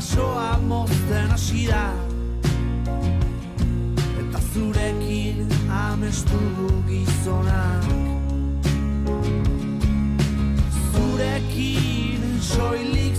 basoa mozten hasi da. Eta zurekin amestu du gizonak. Zurekin soilik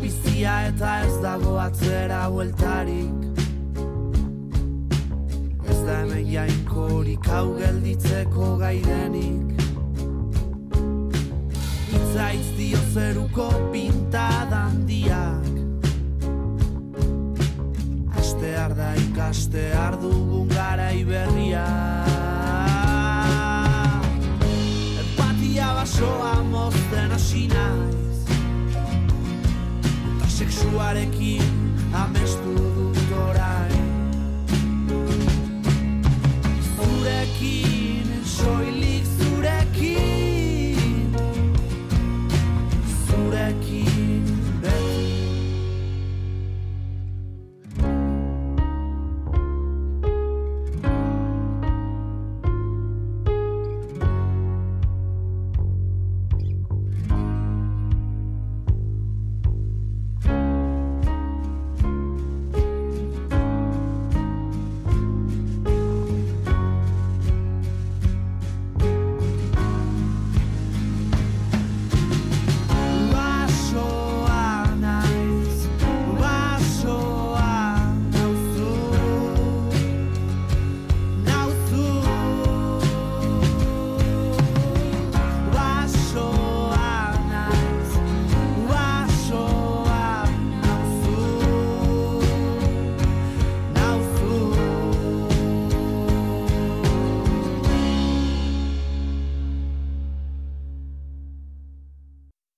bizia eta ez dago atzera bueltarik. Ez da hemen jainkorik hau gelditzeko gaidenik Itzaitz dio zeruko pintadan diak Aste arda ikaste ardugun gara iberria Empatia basoa mozten asinak sexuarekin amestu dut orain. Zurekin soilik